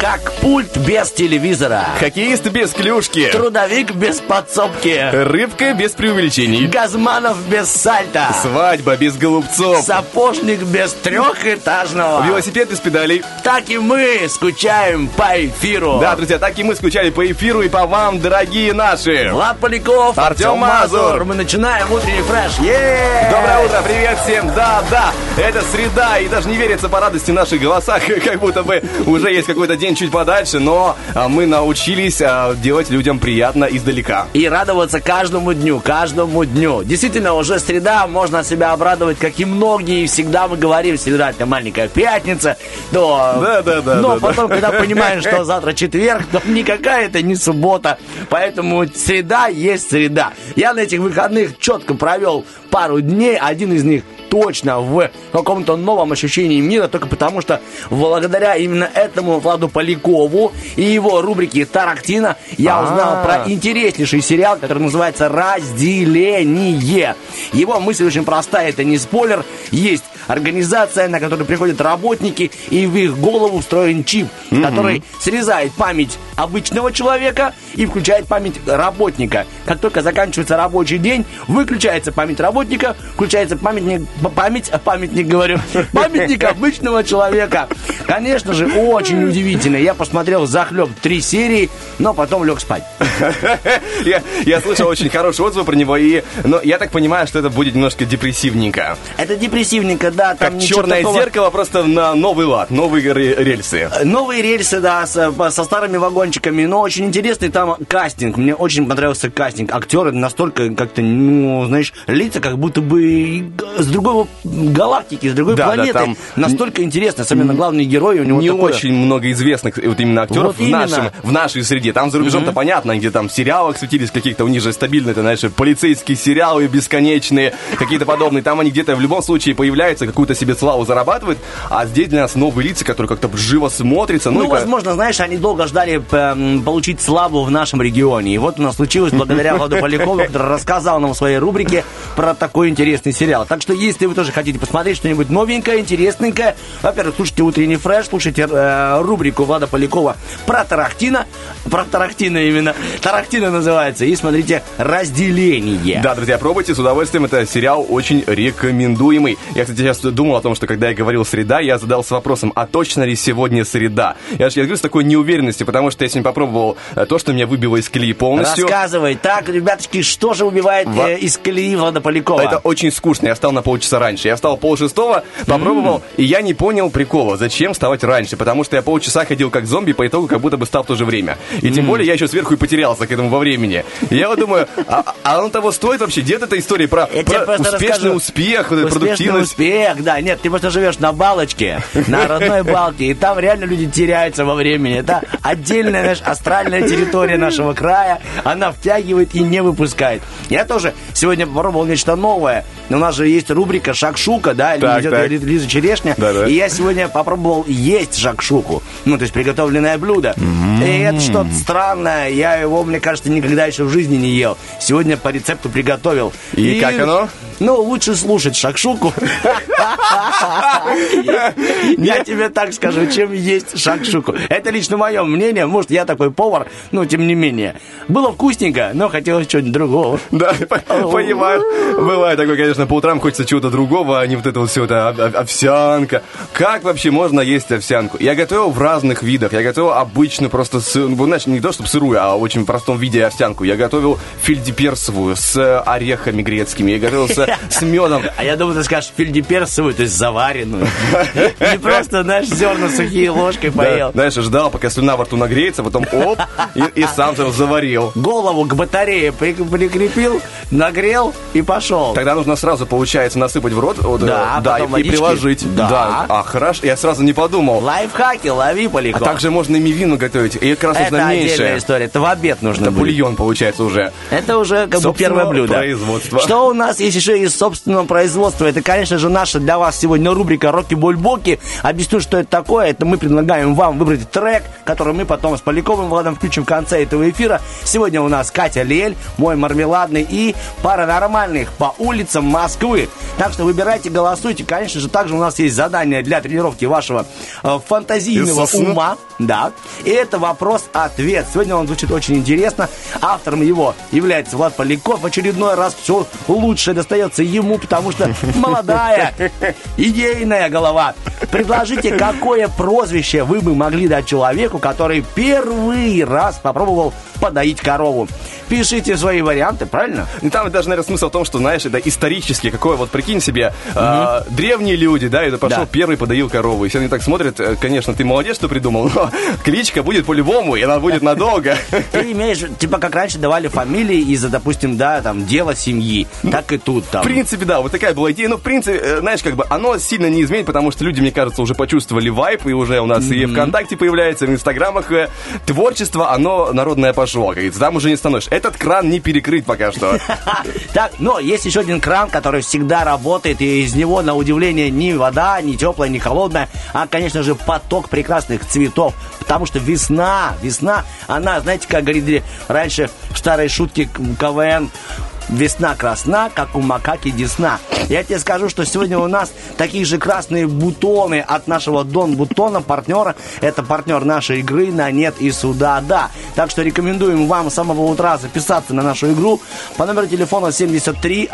Как пульт без телевизора. Хоккеист без клюшки. Трудовик без подсобки. Рыбка без преувеличений. Газманов без сальта. Свадьба без голубцов. Сапожник без трехэтажного. Велосипед без педалей. Так и мы скучаем по эфиру. Да, друзья, так и мы скучали по эфиру и по вам, дорогие наши. Влад Поляков, Артем Мазур. Мы начинаем утренний фреш. Е! Доброе утро, привет всем, да, да, это среда, и даже не верится по радости в наших голосах, как будто бы уже есть какой-то день чуть подальше, но а, мы научились а, делать людям приятно издалека. И радоваться каждому дню, каждому дню. Действительно, уже среда, можно себя обрадовать, как и многие. Всегда мы говорим, среда это маленькая пятница. То... Да, да, да, Но да, потом, да. когда понимаешь, что завтра четверг, то никакая это не суббота. Поэтому среда есть среда. Я на этих выходных четко провел пару дней. Один из них точно в каком-то новом ощущении мира, только потому что благодаря именно этому Владу Полякову и его рубрике «Тарактина» я узнал А. про интереснейший сериал, который называется «Разделение». Его мысль очень простая, это не спойлер. Есть организация, на которую приходят работники, и в их голову встроен чип, который срезает память обычного человека и включает память работника. Как только заканчивается рабочий день, выключается память работника, включается памятник, память, памятник говорю, памятник обычного человека. Конечно же, очень удивительно. Я посмотрел захлеб три серии, но потом лег спать. Я, я слышал очень хорошие отзывы про него, и, но я так понимаю, что это будет немножко депрессивненько. Это депрессивненько, да, там Как черное такого- зеркало, просто на новый лад, новые ре- рельсы. Новые рельсы, да, с- со старыми вагончиками, но очень интересный там кастинг. Мне очень понравился кастинг. Актеры настолько как-то, ну, знаешь, лица как будто бы с другой галактики, с другой Да, да, планеты. там Настолько интересно, особенно главный герой у него не такое- очень много известных вот именно актеров Вот в, именно. нашем, в нашей среде. Там за рубежом-то понятно, где там в сериалах светились каких-то, у них же стабильно, это, знаешь, полицейские сериалы бесконечные, какие-то подобные. Там они где-то в любом случае появляются, какую-то себе славу зарабатывают, а здесь для нас новые лица, которые как-то живо смотрятся. Ну, ка- возможно, знаешь, они долго ждали м, получить славу в нашем регионе. И вот у нас случилось благодаря Владу Полякову, который рассказал нам в своей рубрике про такой интересный сериал. Так что, если вы тоже хотите посмотреть что-нибудь новенькое, интересненькое, во-первых, слушайте «Утренний фреш», слушайте э, рубрику Влада Полякова про Тарахтина, про Тарахтина именно, Тарахтина называется, и смотрите «Разделение». Да, друзья, пробуйте с удовольствием. Это сериал очень рекомендуемый. Я, кстати, сейчас думал о том, что когда я говорил «среда», я задался вопросом, а точно ли сегодня среда? Я же я говорю с такой неуверенностью, потому что я сегодня попробовал э, то, что меня выбило из колеи полностью. Рассказывай. Так, ребяточки, что же убивает Во- э, из колеи Влада Полякова? Это очень скучно. Я встал на полчаса раньше. Я встал пол шестого, попробовал, и я не понял прикола. Зачем вставать раньше? Потому что я полчаса ходил как зомби, по итогу как будто бы стал в то же время. И тем более я еще сверху и потерялся к этому во времени. И я вот думаю, а, а оно того стоит вообще? Где эта история про, Я про успешный расскажу. успех, Успешный продуктивность? успех, да. Нет, ты просто живешь на балочке, на родной балке, и там реально люди теряются во времени. Это отдельная, знаешь, астральная территория нашего края. Она втягивает и не выпускает. Я тоже сегодня попробовал нечто новое. У нас же есть рубрика «Шакшука», да, или Так, идет так. Ли- Лиза Черешня. Да-да. И я сегодня попробовал есть шакшуку. Ну, то есть приготовленное блюдо. И это что-то странное. Я его, мне кажется, никогда еще в жизни не ел. Сегодня по рецепту приготовил. И как оно? Ну, лучше слушать шакшуку. Я тебе так скажу, чем есть шакшуку. Это лично мое мнение. Может, я такой повар, но тем не менее. Было вкусненько, но хотелось чего-нибудь другого. Да, по- понимаю. Бывает такое, конечно, конечно, по утрам хочется чего-то другого, а не вот это вот все это ов- овсянка. Как вообще можно есть овсянку? Я готовил в разных видах. Я готовил обычную просто, сы- ну, знаешь, не то чтобы сырую, а в очень простом виде овсянку. Я готовил фельдеперсовую с орехами грецкими. Я готовил с, медом. А я думаю, ты скажешь фельдеперсовую, то есть заваренную. Не просто, знаешь, зерна сухие ложкой поел. знаешь, ждал, пока слюна во рту нагреется, потом оп, и, сам же заварил. Голову к батарее при- прикрепил, нагрел и пошел. Тогда нужно сразу, получается, насыпать в рот, вот, Да, э, да и, и водички. приложить. Да. А, хорошо, я сразу не подумал. Лайфхаки, лови А полегко. также можно и мивину готовить, и как раз Это нужно отдельная история. Это в обед нужно Это будет. бульон получается уже. Это уже как бы первое блюдо. производства. Что у нас есть еще из собственного производства? Это, конечно же, наша для вас сегодня рубрика «Роки Бульбоки». Объясню, что это такое. Это мы предлагаем вам выбрать трек, который мы потом с Поляковым Владом включим в конце этого эфира. Сегодня у нас Катя Лель, мой мармеладный и пара нормальных по улицам Москвы. Так что выбирайте, голосуйте. Конечно же, также у нас есть задание для тренировки вашего э, фантазийного ума. Да. И это вопрос-ответ. Сегодня он звучит очень интересно. Автором его является Влад Поляков. В очередной раз все лучшее достается ему, потому что молодая, идейная голова. Предложите, какое прозвище вы бы могли дать человеку, который первый раз попробовал подоить корову. Пишите свои варианты, правильно? И там даже, наверное, смысл в том, что, знаешь, это исторически, какое, вот прикинь себе, а, древние люди, да, это пошел Да. первый, подоил корову, и все они так смотрят, э, конечно, ты молодец, что придумал, но кличка будет по-любому, и она будет надолго. Ты имеешь, типа, как раньше давали фамилии из-за, допустим, да, там, дела семьи. Так и тут там. В принципе, да, вот такая была идея. Но, в принципе, э, знаешь, как бы оно сильно не изменит, потому что люди, мне кажется, уже почувствовали вайп, и уже у нас и ВКонтакте появляется, и в Инстаграмах э, творчество, оно народное пошло, как говорится, там уже не становишься. Этот кран не перекрыть пока что. Так, но есть еще один кран, который всегда работает, и из него, на удивление, ни вода, ни теплая, ни холодная, а, конечно же, поток прекрасных цветов. Потому что весна, весна, она, знаете, как говорили раньше в старой шутке КВН, Весна красна, как у макаки десна. Я тебе скажу, что сегодня у нас такие же красные бутоны от нашего Дон Бутона, партнера. Это партнер нашей игры на нет и сюда да. Так что рекомендуем вам с самого утра записаться на нашу игру по номеру телефона 73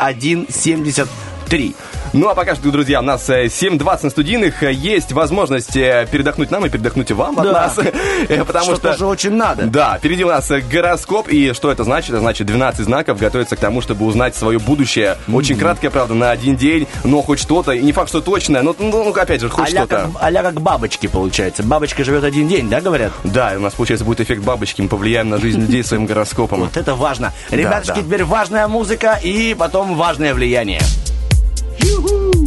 173. Ну, а пока что, друзья, у нас э, 7.20 на студийных. Э, Есть возможность э, передохнуть нам и передохнуть вам от Да. нас. Э, Потому Что что... тоже очень надо. Да, впереди у нас э, гороскоп, и что это значит? Это значит 12 знаков готовятся к тому, чтобы узнать свое будущее. Очень краткое, правда, на один день, но хоть что-то, и не факт, что точное, но, ну, ну, опять же, хоть как, что-то. а-ля как бабочки, получается. Бабочка живет один день, да, говорят? Да, у нас, получается, будет эффект бабочки, мы повлияем на жизнь людей своим гороскопом. Вот это важно. Ребятушки, теперь важная музыка и потом важное влияние. Yoo-hoo!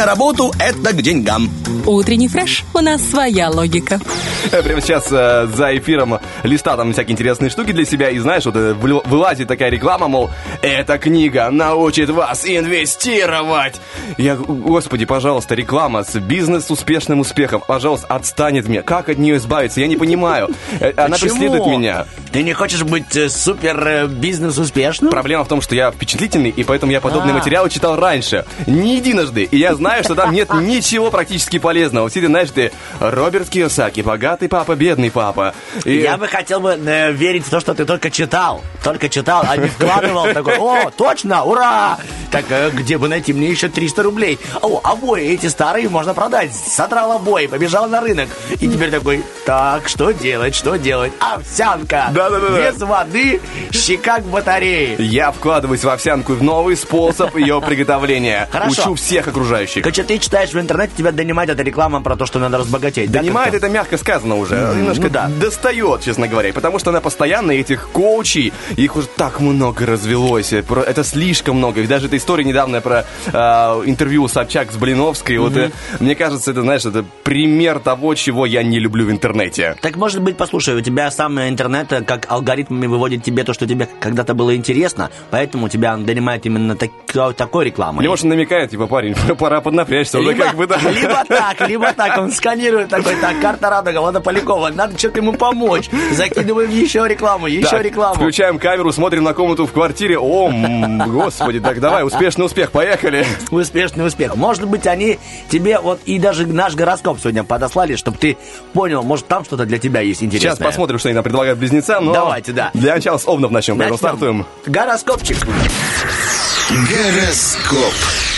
На работу – это к деньгам. Утренний фреш. У нас своя логика. Прямо сейчас э, за эфиром листа там всякие интересные штуки для себя, и знаешь, вот э, выл- вылазит такая реклама, мол, эта книга научит вас инвестировать. Я, господи, пожалуйста, реклама с бизнес с успешным успехом, пожалуйста, отстанет мне. Как от нее избавиться? Я не понимаю. Э, Она Почему? преследует меня. Ты не хочешь быть э, супер э, бизнес успешным? Проблема в том, что я впечатлительный, и поэтому я подобные А. материалы читал раньше. Не единожды. И я знаю, что там нет ничего практически полезного. Все знаешь, ты Роберт Киосаки, богатый папа, бедный папа. И- Я бы хотел бы э, верить в то, что ты только читал. Только читал, а не вкладывал. Такой, о, точно, ура! Так, э, где бы найти мне еще 300 рублей? О, обои эти старые можно продать. Содрал обои, побежал на рынок. И теперь такой, так, что делать, что делать? Овсянка. Да-да-да. Без воды, щека к батарее. Я вкладываюсь в овсянку в новый способ ее приготовления. Хорошо. Учу всех окружающих. Короче, ты читаешь в интернете, тебя донимает эта реклама про то, что надо разбогатеть. да, Донимает как-то? это мягко сказано уже. Немножко ну да. достает, честно говоря. Потому что она постоянно этих коучей, их уже так много развелось. Про- Это слишком много. И даже эта история недавно про э, интервью Собчак с Блиновской. Вот, э, мне кажется, это, знаешь, это пример того, чего я не люблю в интернете. Так, может быть, послушай, у тебя сам интернет как алгоритмами выводит тебе то, что тебе когда-то было интересно, поэтому тебя он донимает именно так- такой рекламой. Или, может, намекает, типа, парень, пора поднапрячься. Уже либо, как бы, да. либо так, либо так, он сканирует такой, так, карта Радуга, Влада Полякова, надо что-то ему помочь. Закидываем еще рекламу, еще Так, рекламу. Включаем камеру, смотрим на комнату в квартире. О, м, господи, так давай, успешный успех, поехали. Успешный успех. Может быть, они тебе вот и даже наш гороскоп сегодня подослали, чтобы ты понял, может, там что-то для тебя есть интересное. Сейчас посмотрим, что они нам предлагают близнецам. Но Давайте, да. Для начала с Овнов начнем, поэтому Начнем. стартуем. Гороскопчик. Гороскоп.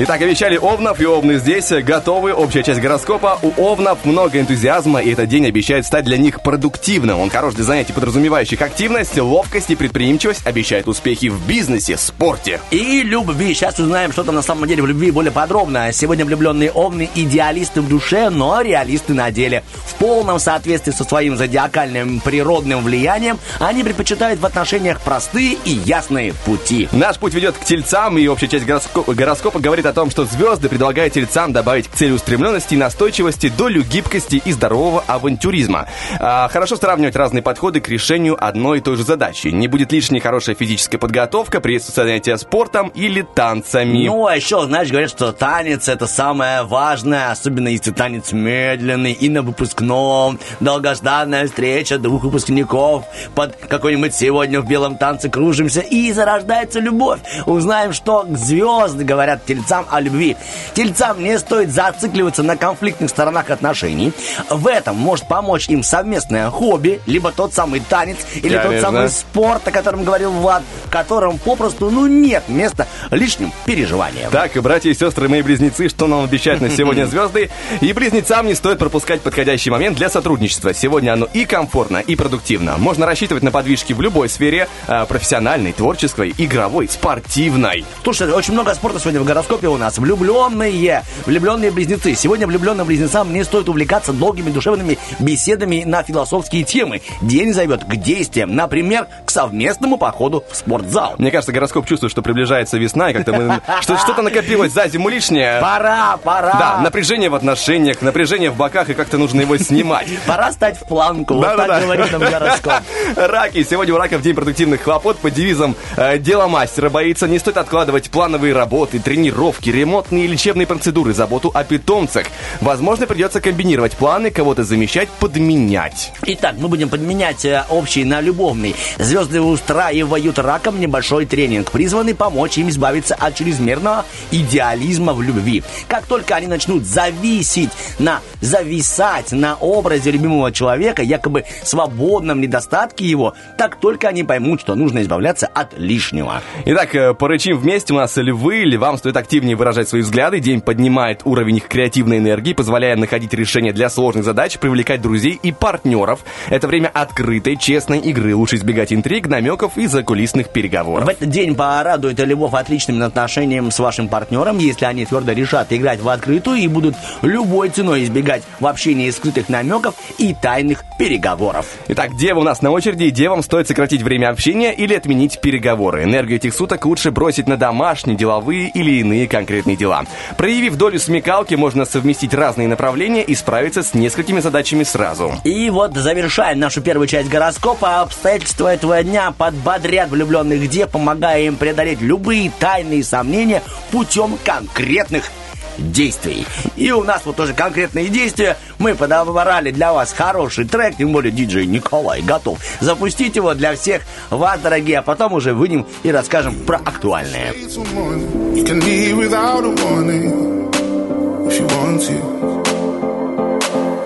Итак, обещали Овнов, и Овны здесь готовы. Общая часть гороскопа. У Овнов много энтузиазма, и этот день обещает стать для них продуктивным. Он хорош для занятий, подразумевающих активность, ловкость и предприимчивость, обещает успехи в бизнесе, спорте. И любви. Сейчас узнаем, что там на самом деле в любви более подробно. Сегодня влюбленные овны идеалисты в душе, но реалисты на деле. В полном соответствии со своим зодиакальным природным влиянием они предпочитают в отношениях простые и ясные пути. Наш путь ведет к тельцам, и общая часть гороско- гороскопа говорит о том, что звезды предлагают тельцам добавить к целеустремленности и настойчивости долю гибкости и здорового авантюризма. А, хорошо сравнивать разные подходы к решению одной и той же задачи. Не будет лишней хорошая физическая подготовка, приветствуется занятия спортом или танцами. Ну, а еще, знаешь, говорят, что танец это самое важное, особенно если танец медленный и на выпускном. Долгожданная встреча двух выпускников под какой-нибудь сегодня в белом танце кружимся и зарождается любовь. Узнаем, что звезды говорят тельцам о любви. Тельцам не стоит зацикливаться на конфликтных сторонах отношений. В этом может помочь им совместное хобби, либо тот самый танец, или тот Конечно. самый спорт, о котором говорил Влад, в котором попросту, ну, нет места лишним переживаниям. Так, братья и сестры, мои близнецы, что нам обещают на сегодня звезды? И близнецам не стоит пропускать подходящий момент для сотрудничества. Сегодня оно и комфортно, и продуктивно. Можно рассчитывать на подвижки в любой сфере, э, профессиональной, творческой, игровой, спортивной. Слушай, очень много спорта сегодня в гороскопе у нас. Влюбленные, влюбленные близнецы. Сегодня влюбленным близнецам не стоит увлекаться долгими душевными беседами на философские темы. День зовет к действиям, например, к совместному походу в спортзал. Мне кажется, гороскоп чувствует, что приближается весна, и как-то мы... Что, что-то накопилось за зиму лишнее. Пора, пора. Да, напряжение в отношениях, напряжение в боках, и как-то нужно его снимать. Пора стать в планку. Вот так говорит нам гороскоп. Раки. Сегодня у раков день продуктивных хлопот под девизом э, «Дело мастера боится». Не стоит откладывать плановые работы, тренировки, ремонтные и лечебные процедуры, заботу о питомцах. Возможно, придется комбинировать планы, кого-то замещать, подменять. Итак, мы будем подменять э, общий на любовный. Звезды устраивают раком небольшой тренинг, призванный помочь им избавиться от чрезмерного идеализма в любви. Как только они начнут зависеть на, зависать на образе любимого человека, якобы свободном недостатке его, так только они поймут, что нужно избавляться от лишнего. Итак, э, порычим вместе. У нас львы. Львам стоит активнее выражать свои взгляды. День поднимает уровень их креативной энергии, позволяя находить решения для сложных задач, привлекать друзей и партнеров. Это время открытой, честной игры. Лучше избегать интриг, намеков и закулисных переговоров. В этот день порадует львов отличным отношением с вашим партнером, если они твердо решат играть в открытую и будут любой ценой избегать в общении скрытых намеков и тайных переговоров. Итак, девы у нас на очереди. и Девам стоит сократить время общения или отменить переговоры. Энергию этих суток лучше бросить на домашние, деловые или иные конкретные дела. Проявив долю смекалки, можно совместить разные направления и справиться с несколькими задачами сразу. И вот завершаем нашу первую часть гороскопа. Обстоятельства этого дня подбодрят влюбленных дев, помогая им преодолеть любые тайные сомнения путем конкретных действий. И у нас вот тоже конкретные действия. Мы подобрали для вас хороший трек, тем более диджей Николай готов запустить его для всех вас, дорогие, а потом уже выйдем и расскажем про актуальное.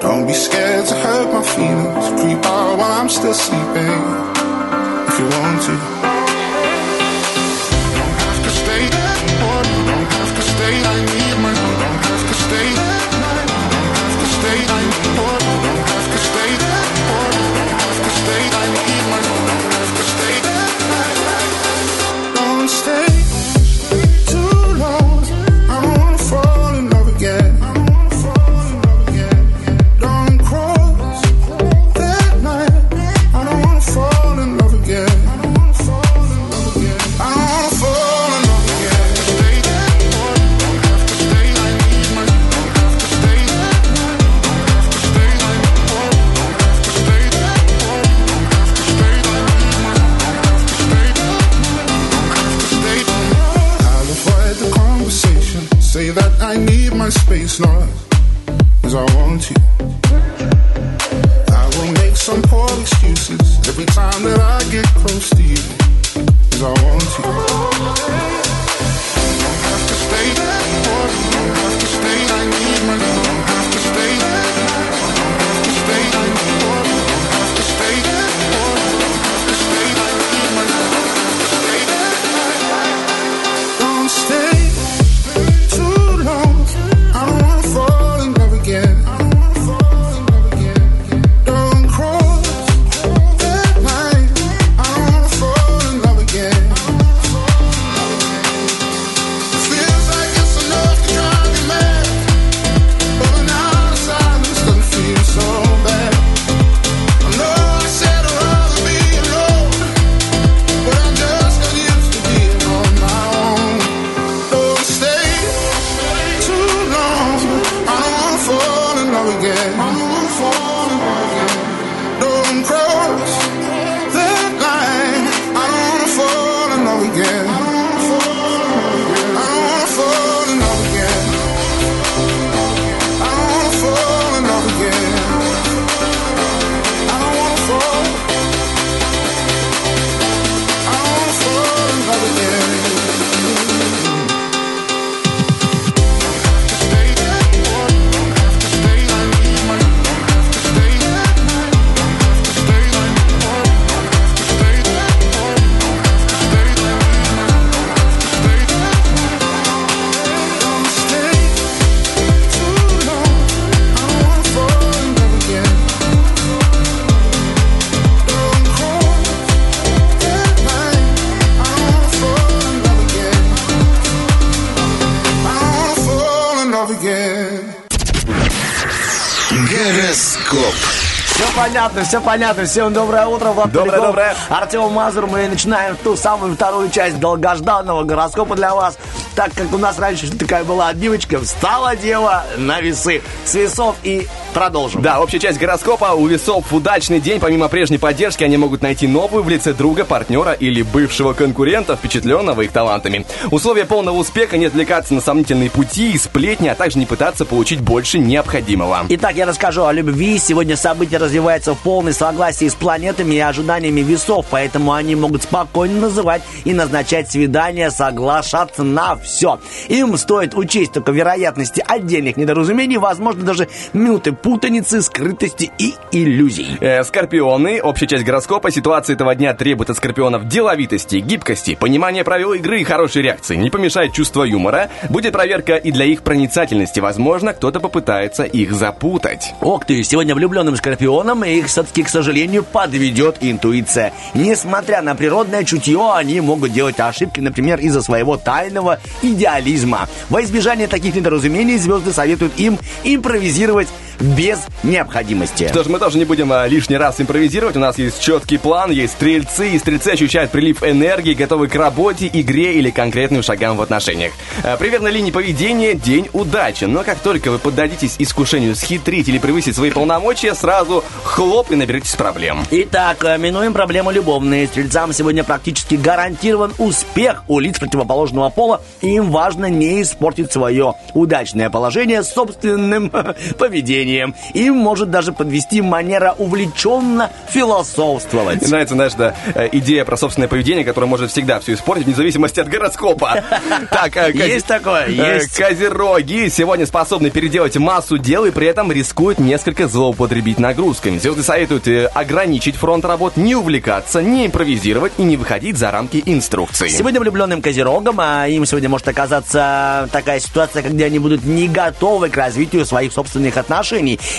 Don't be scared to hurt my feelings. Creep out while I'm still sleeping if you want to. Понятно, все понятно. Всем доброе утро, Влад Доброе, Поляков, доброе. Артем Мазур. Мы начинаем ту самую вторую часть долгожданного гороскопа для вас. Так как у нас раньше такая была отбивочка, встала дева на весы. С весов и продолжим. Да, общая часть гороскопа. У весов удачный день. Помимо прежней поддержки, они могут найти новую в лице друга, партнера или бывшего конкурента, впечатленного их талантами. Условия полного успеха не отвлекаться на сомнительные пути и сплетни, а также не пытаться получить больше необходимого. Итак, я расскажу о любви. Сегодня события развиваются в полной согласии с планетами и ожиданиями весов, поэтому они могут спокойно называть и назначать свидания, соглашаться на все. Им стоит учесть только вероятности отдельных недоразумений, возможно, даже минуты путаницы, скрытости и иллюзий. Э, Скорпионы. Общая часть гороскопа. Ситуация этого дня требует от скорпионов деловитости, гибкости, понимания правил игры и хорошей реакции. Не помешает чувство юмора. Будет проверка и для их проницательности. Возможно, кто-то попытается их запутать. Ох ты, сегодня влюбленным скорпионам их все-таки, к сожалению, подведет интуиция. Несмотря на природное чутье, они могут делать ошибки, например, из-за своего тайного идеализма. Во избежание таких недоразумений звезды советуют им импровизировать без необходимости. Что ж, мы тоже не будем а, лишний раз импровизировать. У нас есть четкий план, есть стрельцы, и стрельцы ощущают прилив энергии, готовы к работе, игре или конкретным шагам в отношениях. А, При верной линии поведения – день удачи. Но как только вы поддадитесь искушению схитрить или превысить свои полномочия, сразу хлоп и наберетесь проблем. Итак, э, минуем проблемы любовные. Стрельцам сегодня практически гарантирован успех у лиц противоположного пола, и им важно не испортить свое удачное положение собственным поведением. Им может даже подвести манера увлеченно философствовать. Нравится, знаешь, да, э, идея про собственное поведение, которое может всегда все испортить, вне зависимости от гороскопа. Так, э, Есть такое, э, есть. Козероги сегодня способны переделать массу дел и при этом рискуют несколько злоупотребить нагрузками. Звезды советуют ограничить фронт работ, не увлекаться, не импровизировать и не выходить за рамки инструкций. Сегодня влюбленным козерогам, а им сегодня может оказаться такая ситуация, когда они будут не готовы к развитию своих собственных отношений.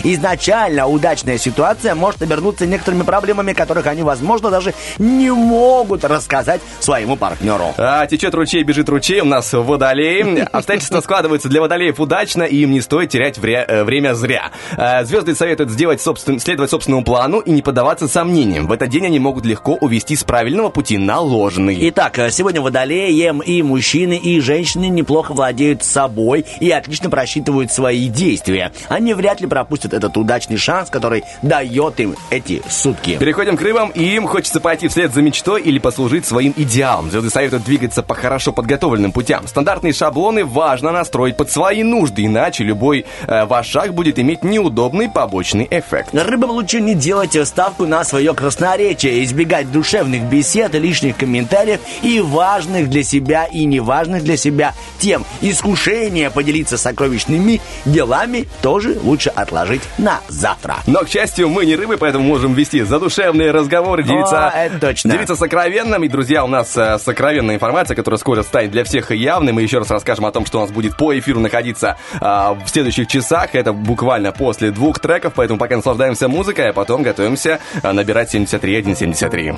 Изначально удачная ситуация может обернуться некоторыми проблемами, которых они, возможно, даже не могут рассказать своему партнеру. А, течет ручей, бежит ручей, у нас водолей. Обстоятельства складываются для водолеев удачно, и им не стоит терять вре- э, время зря. А, Звезды советуют сделать собствен- следовать собственному плану и не поддаваться сомнениям. В этот день они могут легко увести с правильного пути на ложный. Итак, э, сегодня водолеем и мужчины, и женщины неплохо владеют собой и отлично просчитывают свои действия. Они вряд ли пропустят этот удачный шанс, который дает им эти сутки. Переходим к рыбам, и им хочется пойти вслед за мечтой или послужить своим идеалам. Звезды советуют двигаться по хорошо подготовленным путям. Стандартные шаблоны важно настроить под свои нужды, иначе любой э, ваш шаг будет иметь неудобный побочный эффект. Рыбам лучше не делать ставку на свое красноречие, избегать душевных бесед, лишних комментариев и важных для себя и неважных для себя тем. Искушение поделиться сокровищными делами тоже лучше отложить на завтра. Но, к счастью, мы не рыбы, поэтому можем вести задушевные разговоры, делиться, О, это точно. делиться сокровенным. И, друзья, у нас э, сокровенная информация, которая скоро станет для всех явной. Мы еще раз расскажем о том, что у нас будет по эфиру находиться а, в следующих часах. Это буквально после двух треков, поэтому пока наслаждаемся музыкой, а потом готовимся а, набирать 73 173.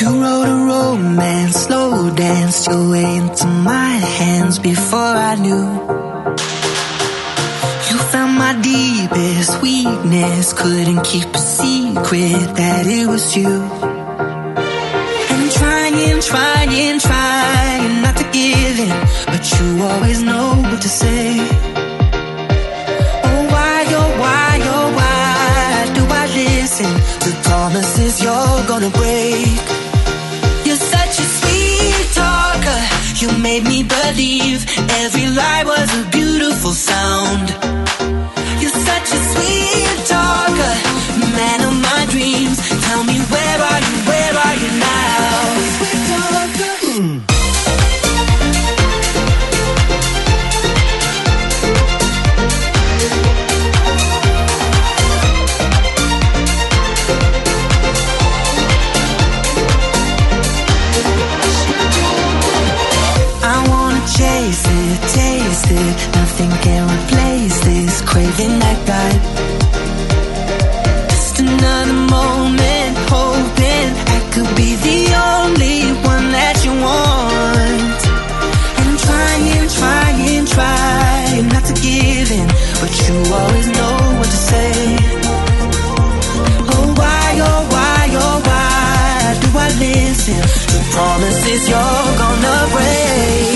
You wrote a romance, slow danced your way into my hands before I knew. You found my deepest weakness, couldn't keep a secret that it was you. And trying, trying, trying not to give in, but you always know what to say. Oh, why, oh, why, oh, why do I listen to promises you're gonna break? You made me believe every lie was a beautiful sound. You're such a sweet talker, man of my dreams. Tell me where are you? Where are you now? Nothing can replace this craving I got. Just another moment, hoping I could be the only one that you want. And trying, trying, trying not to give in, but you always know what to say. Oh why, oh why, oh why do I listen to promises you're gonna break?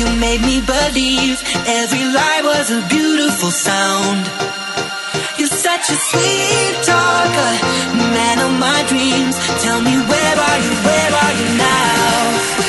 You made me believe every lie was a beautiful sound. You're such a sweet talker, man of my dreams. Tell me where are you? Where are you now?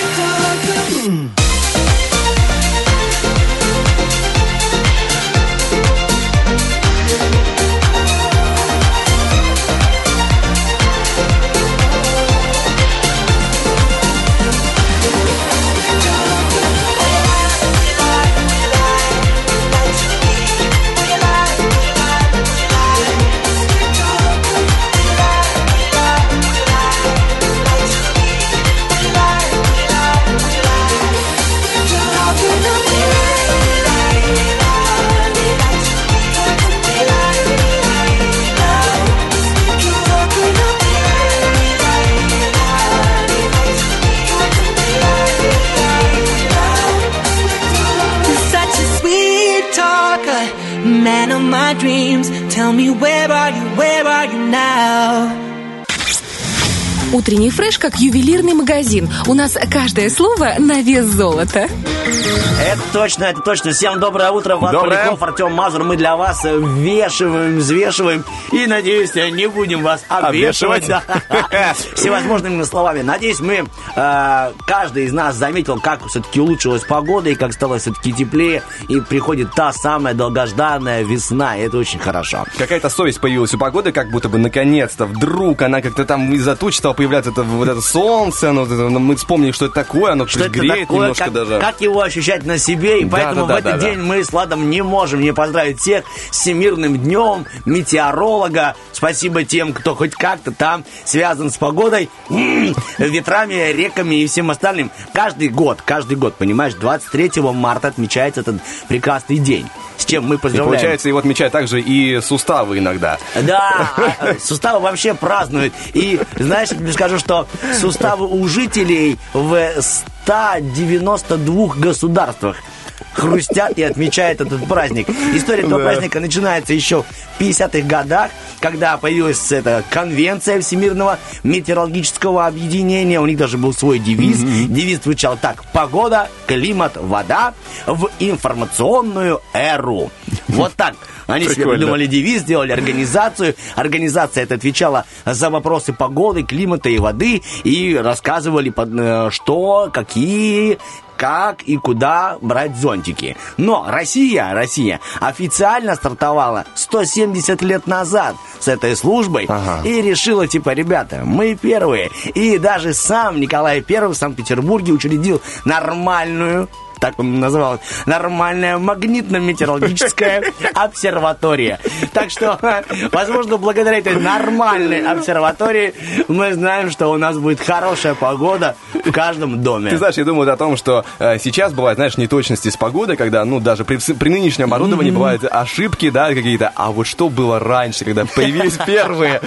Утренний фреш как ювелирный магазин. У нас каждое слово на вес золота. Это точно, это точно. Всем доброе утро. Влад Доброе. Поляков, Артем Мазур. Мы для вас вешиваем, взвешиваем. И, надеюсь, не будем вас обвешивать. Всевозможными словами. Надеюсь, мы, э, каждый из нас заметил, как все-таки улучшилась погода, и как стало все-таки теплее. И приходит та самая долгожданная весна. И это очень хорошо. Какая-то совесть появилась у погоды, как будто бы наконец-то вдруг она как-то там из-за туч стала появляться это, вот это солнце, оно, мы вспомнили, что это такое, оно Что греет немножко даже. как его ощущать на себе. И Да, поэтому да, в да, этот да, день мы с Ладом не можем не поздравить всех с Всемирным днем метеоролога. Спасибо тем, кто хоть как-то там связан с погодой, ветрами, реками и всем остальным. Каждый год, каждый год, понимаешь, 23 марта отмечается этот прекрасный день. С чем мы И поздравляем. получается, его отмечают также и суставы иногда. Да, а, а, суставы вообще празднуют. И знаешь, я тебе скажу, что суставы у жителей в 192 государствах хрустят и отмечают этот праздник. История этого Да. праздника начинается еще в 50-х годах, когда появилась эта конвенция Всемирного метеорологического объединения. У них даже был свой девиз. Девиз звучал так. Погода, климат, вода в информационную эру. Вот так. Они себе Прикольно. придумали девиз, сделали организацию. Организация эта отвечала за вопросы погоды, климата и воды и рассказывали, э, что, какие как и куда брать зонтики. Но Россия, Россия официально стартовала 170 лет назад с этой службой Ага. и решила, типа, ребята, мы первые. И даже сам Николай I в Санкт-Петербурге учредил нормальную так он называл, нормальная магнитно-метеорологическая обсерватория. Так что, возможно, благодаря этой нормальной обсерватории мы знаем, что у нас будет хорошая погода в каждом доме. Ты знаешь, я думаю о том, что э, сейчас бывают, знаешь, неточности с погодой, когда, ну, даже при, при нынешнем оборудовании бывают ошибки, да, какие-то. А вот что было раньше, когда появились первые?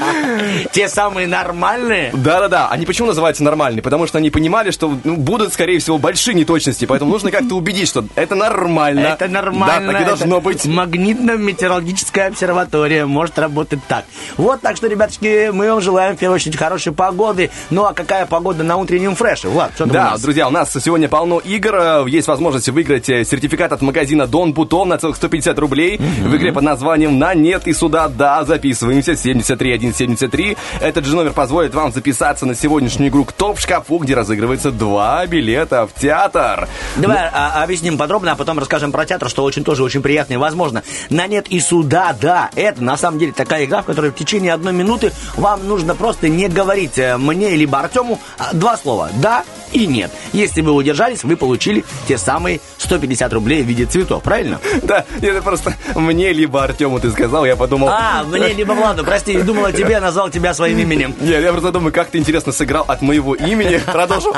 Те самые нормальные. Да-да-да, они почему называются нормальные? Потому что они понимали, что ну, будут, скорее всего, большие неточности, поэтому нужно как-то убедить, что это нормально. Это нормально. Да, так и должно быть. Магнитно-метеорологическая обсерватория может работать так. Вот так что, ребяточки, мы вам желаем в первую очередь хорошей погоды. Ну а какая погода на утреннем фреше? Влад, что там у Да, нас? друзья, у нас сегодня полно игр. Э, Есть возможность выиграть э, сертификат от магазина Дон Бутон на целых 150 рублей. В игре под названием «На нет и сюда да». Записываемся 73173. Этот же номер позволит вам записаться на сегодняшнюю игру «Кто в шкафу», где разыгрывается два билета в театр. Давай а, объясним подробно, а потом расскажем про театр, что очень тоже очень приятно и возможно. На нет и сюда, да, это на самом деле такая игра, в которой в течение одной минуты вам нужно просто не говорить э, мне либо Артему а, два слова «да» и «нет». Если вы удержались, вы получили те самые 150 рублей в виде цветов, правильно? Да, это просто мне либо Артему ты сказал, я подумал... А, мне либо Владу, прости, думал о тебе, назвал тебя своим именем. Нет, я просто думаю, как ты интересно сыграл от моего имени. Продолжим.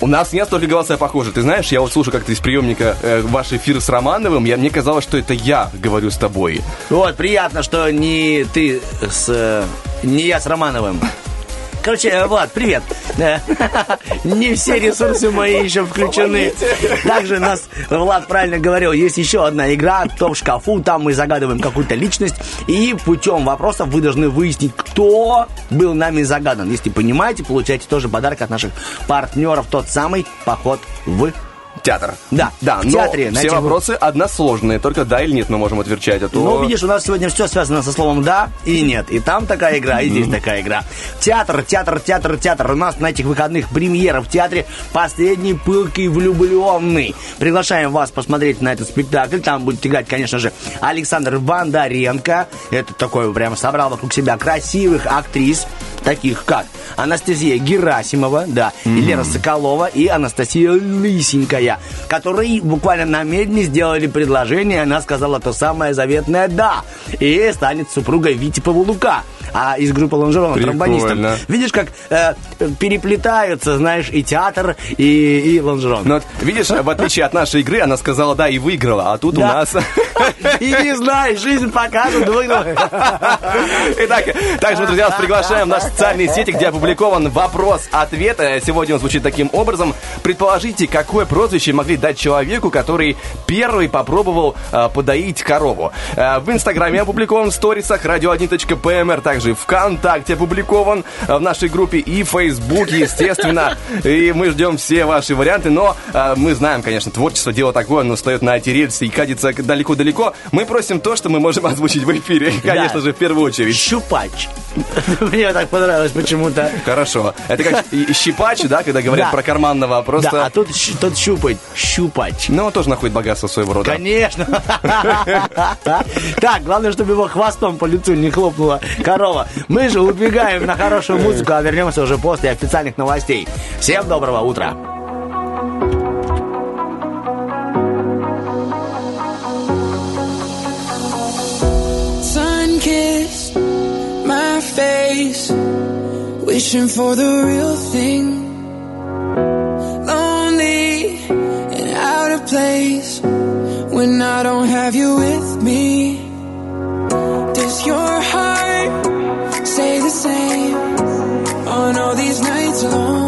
У нас нет столько голоса похожи. Ты знаешь, я вот слушаю как-то из приемника э, ваш эфир с Романовым, я, мне казалось, что это я говорю с тобой. Вот, приятно, что не ты с... э, Не я с Романовым. Короче, э, Влад, привет. Не все ресурсы мои еще включены. Также нас Влад правильно говорил, есть еще одна игра «Кто в шкафу?». Там мы загадываем какую-то личность, и путем вопросов вы должны выяснить, кто был нами загадан. Если понимаете, получаете тоже подарок от наших партнеров, тот самый поход в Театр. Да, Да, в но театре, все вы- вопросы односложные, только да или нет мы можем отвечать, а то... Ну, видишь, у нас сегодня все связано со словом «да» и «нет». И там такая игра, и здесь такая игра. Театр, театр, театр, театр. У нас на этих выходных премьера в театре «Последний пылкий влюбленный». Приглашаем вас посмотреть на этот спектакль. Там будет играть, конечно же, Александр Бондаренко. Это такой прям собрал вокруг себя красивых актрис, таких как Анастасия Герасимова, да, и Лера Соколова, и Анастасия Лысенькая, которые буквально на медне сделали предложение, она сказала то самое заветное «да», и станет супругой Вити Павлука. А из группы Прикольно. тромбонистом. Видишь, как э, переплетаются, знаешь, и театр, и, и Лонжерон. Ну, вот, видишь, в отличие от нашей игры, она сказала да и выиграла, а тут у Да. нас... И не знаю, жизнь покажет, выиграл. Итак, также друзья, вас приглашаем в наши социальные сети, где опубликован вопрос-ответ. Э, Сегодня он звучит таким образом. Предположите, какое прозвище могли дать человеку, который первый попробовал э, подоить корову. Э, в Инстаграме опубликован в сторисах radio1.pmr, также ВКонтакте опубликован э, в нашей группе и в Фейсбуке, естественно. И мы ждем все ваши варианты, но э, мы знаем, конечно, творчество дело такое, оно встает на эти рельсы и катится далеко-далеко. Мы просим то, что мы можем озвучить в эфире, конечно же, в первую очередь. Щупач. Мне так понравилось почему-то. Хорошо. Это как щипач, да, когда говорят Да. про карманного, Да, просто... а тут, тут щупать. Щупач. Ну, он тоже находит богатство своего рода. Конечно. Так, главное, чтобы его хвостом по лицу не хлопнула корова. Мы же убегаем на хорошую музыку, а вернемся уже после официальных новостей. Всем доброго утра. wishing for the real thing. Lonely and out of place when I don't have you with me. Does your long.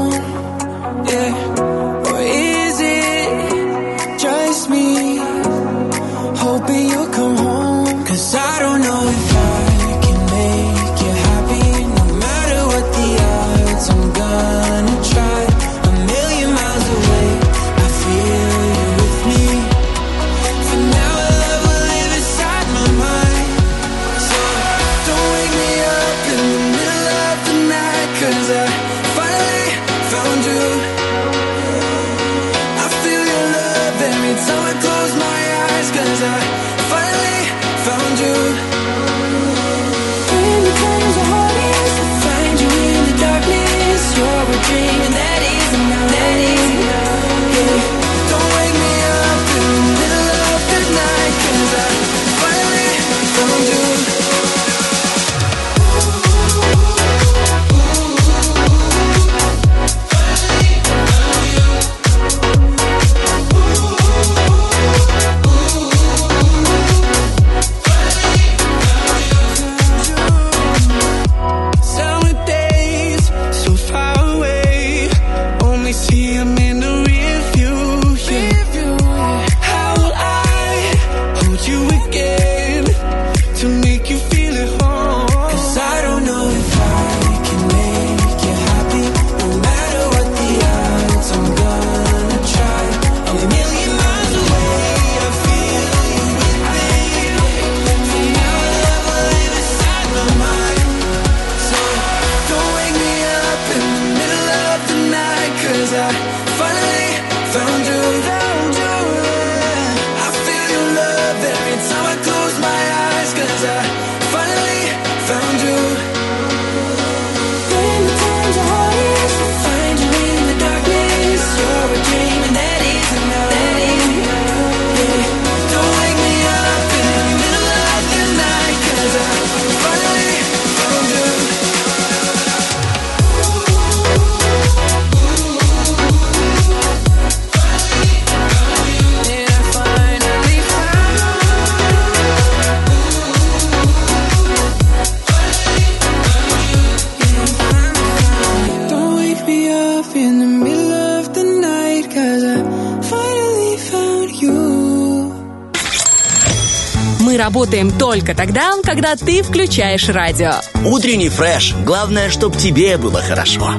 Работаем только тогда, когда ты включаешь радио. Утренний фреш. Главное, чтобы тебе было хорошо.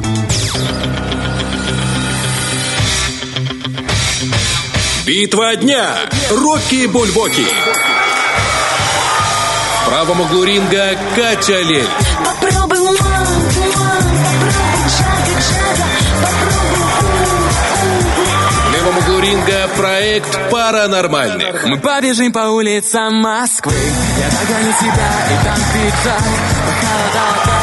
Битва дня. Рокки Бульбоки. В правом углу ринга Катя Лель. Левом углу ринга проект Паранормальных. Мы побежим по улицам Москвы Я догоню тебя и там пиджак бою.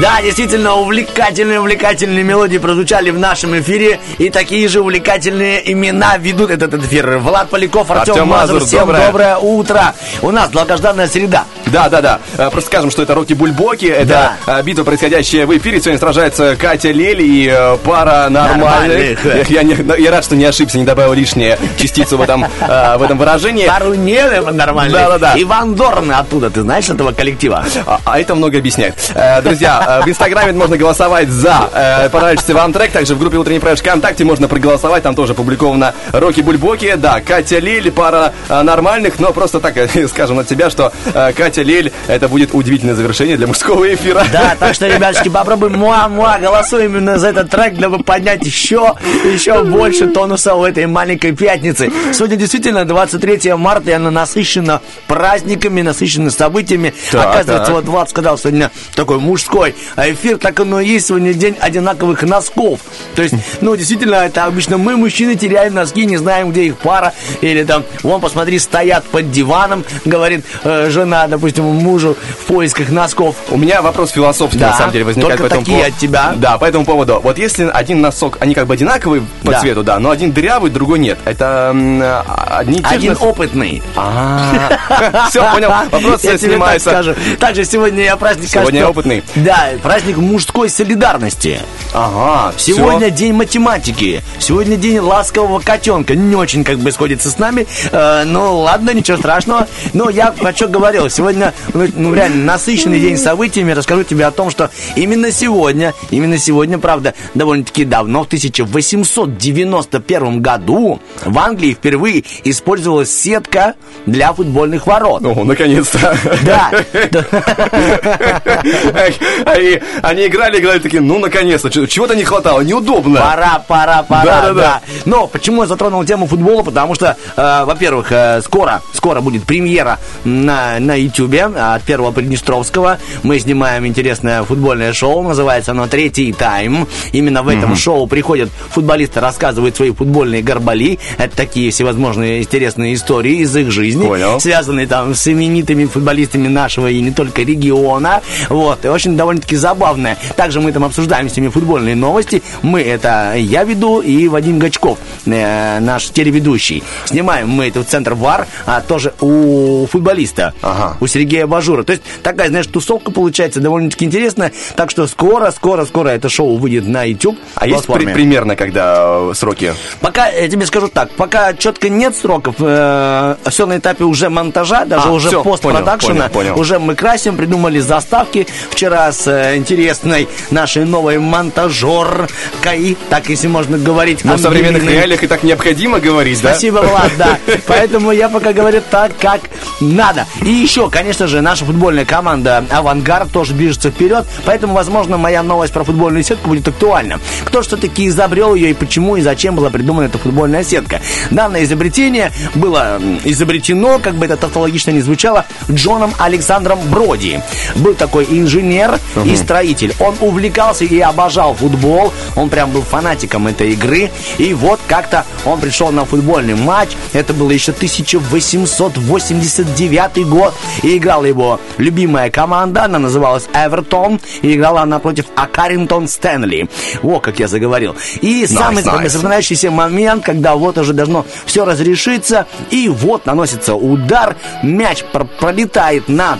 Да, действительно, увлекательные, увлекательные мелодии прозвучали в нашем эфире. И такие же увлекательные имена ведут этот эфир. Влад Поляков, Артем, Артем Мазур. Мазур, Всем доброе. доброе утро. У нас долгожданная среда. Да, да, да. Э, Просто скажем, что это Рокки Бульбоки. Это э, битва, происходящая в эфире. Сегодня сражается Катя Лель и э, пара нормальных. Нормальных. Я, не- я рад, что не ошибся, не добавил лишнее частицу в этом, в этом выражении. Пару не нормальных. Да-да-да. Иван Дорн оттуда, ты знаешь этого коллектива? А, а это много объясняет. Друзья, в Инстаграме можно голосовать за э, понравившийся вам трек. Также в группе Утренний проект ВКонтакте можно проголосовать. Там тоже опубликовано Рокки Бульбоки. Да, Катя Лель, пара э, нормальных. Но просто так э, скажем от себя, что э, Катя Лель, это будет удивительное завершение для мужского эфира. Да, так что, ребятушки, попробуем муа-муа, голосуем именно за этот трек, дабы поднять еще, еще больше тонуса у этой маленькой пятницы. Сегодня действительно 23 марта, и она насыщена праздниками, насыщена событиями. Так, Оказывается, так. вот Влад сказал сегодня такой мужской а эфир, так оно и есть, сегодня день одинаковых носков. То есть, ну, действительно, это обычно мы, мужчины, теряем носки, не знаем, где их пара, или там, вон, посмотри, стоят под диваном, говорит э, жена, допустим, мужу в поисках носков. У меня вопрос философский, Да, на самом деле, возникает только по этому такие поводу. от тебя. Да, по этому поводу. Вот если один носок, они как бы одинаковые по Да. цвету, да, но один дырявый, другой нет. Это а, одни Один носки? опытный. Все, понял. Вопрос снимается. Также сегодня я праздник Сегодня опытный. Да, праздник мужской солидарности. Ага, Сегодня день математики. Сегодня день ласкового котенка. Не очень как бы сходится с нами. Э, ну ладно, ничего страшного. Но я про что говорил. Сегодня, ну, ну, реально, насыщенный день событиями. Расскажу тебе о том, что именно сегодня, именно сегодня, правда, довольно-таки давно, в 1891 году в Англии впервые использовалась сетка для футбольных ворот. О, наконец-то. Да. Они, они играли, играли такие, ну, наконец-то, чего-то не хватало, неудобно. Пора, пора, пора, Да-да-да. да. Но почему я затронул тему футбола? Потому что, э, во-первых, э, скоро, скоро будет премьера на, на Ютубе от первого Приднестровского. Мы снимаем интересное футбольное шоу, называется оно «Третий тайм». Именно в этом шоу приходят футболисты, рассказывают свои футбольные горбали. Это такие всевозможные интересные истории из их жизни, Понял. связанные там с именитыми футболистами нашего и не только региона. Вот, и очень довольно-таки забавное. Также мы там обсуждаем с ними футбольные новости. Мы это я веду и Вадим Гачков, э, наш телеведущий. Снимаем мы это в центр ВАР, а тоже у футболиста, Ага. у Сергея Бажура. То есть такая, знаешь, тусовка получается довольно-таки интересная. Так что скоро, скоро, скоро это шоу выйдет на YouTube. А есть при- примерно, когда э, сроки? Пока, я тебе скажу так, пока четко нет сроков, все на этапе уже монтажа, даже А, уже всё, постпродакшена. понял, понял, понял. Уже мы красим, придумали заставки. Вчера с э, интересной нашей новой монтажеркой, так если можно говорить. Ну, в современных реалиях и так необходимо говорить, да? Спасибо, Влад, да. Поэтому я пока говорю так, как надо. И еще, конечно же, наша футбольная команда «Авангард» тоже движется вперед, поэтому, возможно, моя новость про футбольную сетку будет актуальна. Кто же все-таки изобрел ее и почему и зачем была придумана эта футбольная сетка? Данное изобретение было изобретено, как бы это тавтологично не звучало, Джоном Александром Броди. Был такой инженер и строитель. Он увлекался и обожал футбол. Он прям был фанатиком этой игры. И вот как-то он пришел на футбольный матч. Это было еще 1889 год. И играла его любимая команда. Она называлась Эвертон. И играла она против Акарингтон Стэнли. О, как я заговорил. И самый nice. запоминающийся момент, когда вот уже должно все разрешиться. И вот наносится удар. Мяч пр- пролетает над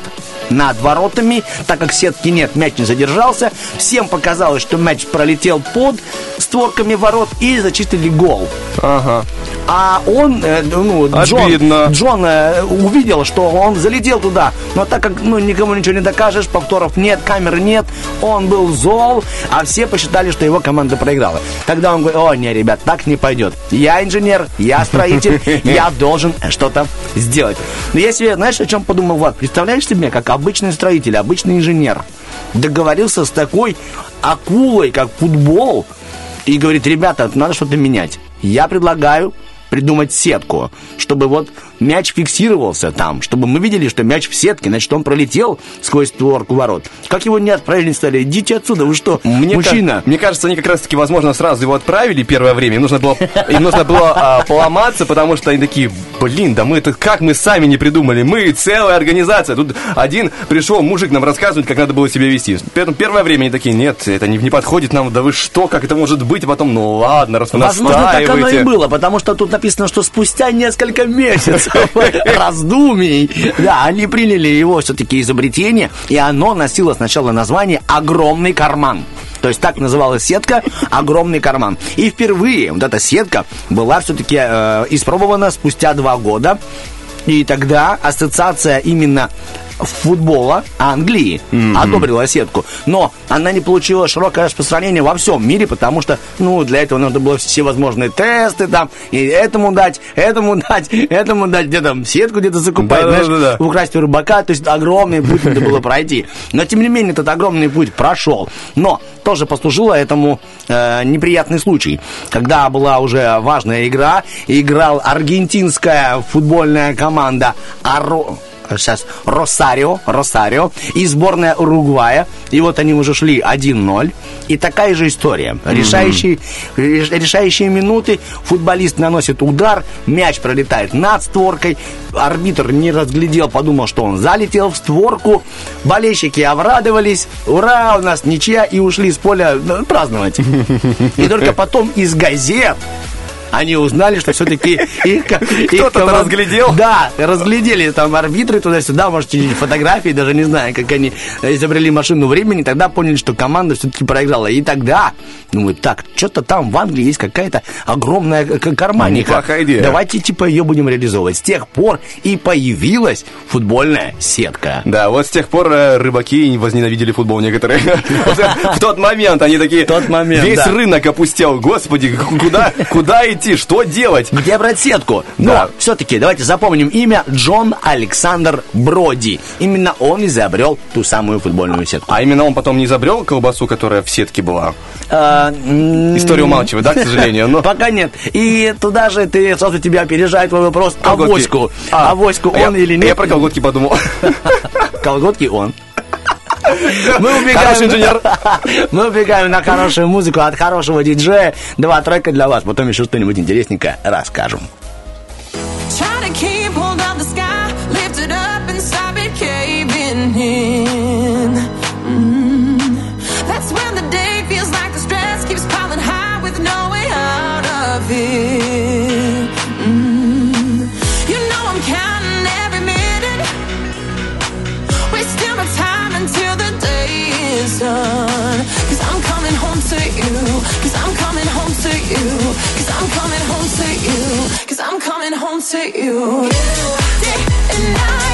над воротами, так как сетки нет, мяч не задержался. Всем показалось, что мяч пролетел под створками ворот и зачистили гол. Ага. А он, э, ну, Джон, Обидно. Джон э, увидел, что он залетел туда. Но так как ну, никому ничего не докажешь, повторов нет, камеры нет, он был зол, а все посчитали, что его команда проиграла. Тогда он говорит, о, не, ребят, так не пойдет. Я инженер, я строитель, я должен что-то сделать. Но я себе, знаешь, о чем подумал, Влад? Представляешь себе, как обычный строитель, обычный инженер договорился с такой акулой, как футбол, и говорит, ребята, надо что-то менять. Я предлагаю придумать сетку, чтобы вот мяч фиксировался там, чтобы мы видели, что мяч в сетке, значит, он пролетел сквозь створку ворот. Как его не отправили, стали? Идите отсюда, вы что, Мне мужчина? ка- мне кажется, они как раз-таки, возможно, сразу его отправили первое время. Им нужно было, им нужно было а, поломаться, потому что они такие, блин, да мы это как мы сами не придумали? Мы целая организация. Тут один пришел мужик нам рассказывать, как надо было себя вести. Поэтому первое время они такие, нет, это не, не подходит нам, да вы что, как это может быть? А потом, ну ладно, раз вы Возможно, так оно и было, потому что тут написано, что спустя несколько месяцев раздумий, да, они приняли его все-таки изобретение, и оно носило сначала название «Огромный карман». То есть так называлась сетка «Огромный карман». И впервые вот эта сетка была все-таки испробована спустя два года. И тогда ассоциация именно футбола Англии одобрила сетку. Но она не получила широкое распространение во всем мире, потому что, ну, для этого надо было все возможные тесты там, и этому дать, этому дать, этому дать, где там сетку где-то закупать, Да-да-да-да. знаешь, украсть у рыбака, то есть огромный путь надо было пройти. Но, тем не менее, этот огромный путь прошел. Но тоже послужило этому э, неприятный случай, когда была уже важная игра, играл аргентинская футбольная команда Аро... Сейчас, Росарио, Росарио и сборная Уругвая. И вот они уже шли 1-0. И такая же история. Решающие, реш- решающие минуты. Футболист наносит удар, мяч пролетает над створкой. Арбитр не разглядел, подумал, что он залетел в створку. Болельщики обрадовались. Ура, у нас ничья. И ушли с поля ну, праздновать. И только потом из газет они узнали, что все-таки их, Кто-то разглядел? Да, разглядели там арбитры туда-сюда, может, через фотографии, даже не знаю, как они изобрели машину времени, тогда поняли, что команда все-таки проиграла. И тогда, думаю, так, что-то там в Англии есть какая-то огромная к- карманника. Неплохая идея. Давайте, типа, ее будем реализовывать. С тех пор и появилась футбольная сетка. Да, вот с тех пор э, рыбаки возненавидели футбол некоторые. В тот момент они такие... тот момент, Весь рынок опустел. Господи, куда, куда идти? Что делать? Где брать сетку? Но Да. все-таки давайте запомним имя Джон Александр Броди. Именно он изобрел ту самую футбольную сетку. А именно он потом не изобрел колбасу, которая в сетке была. А, История умалчивает, да, к сожалению? Но... Пока нет. И туда же ты сразу тебя опережает твой вопрос. А Колготки. авоську? А, Авоську а я- он или Я нет? про колготки подумал. Колготки он. Мы убегаем, Хороший инженер. Мы убегаем на хорошую музыку от хорошего диджея. Два трека для вас. Потом еще что-нибудь интересненькое расскажем. Try to keep hold of the sky, lift it up and stop it caving in. Mm. That's when the day feels like the stress keeps piling high with no way out of it. Cause I'm coming home to you. Day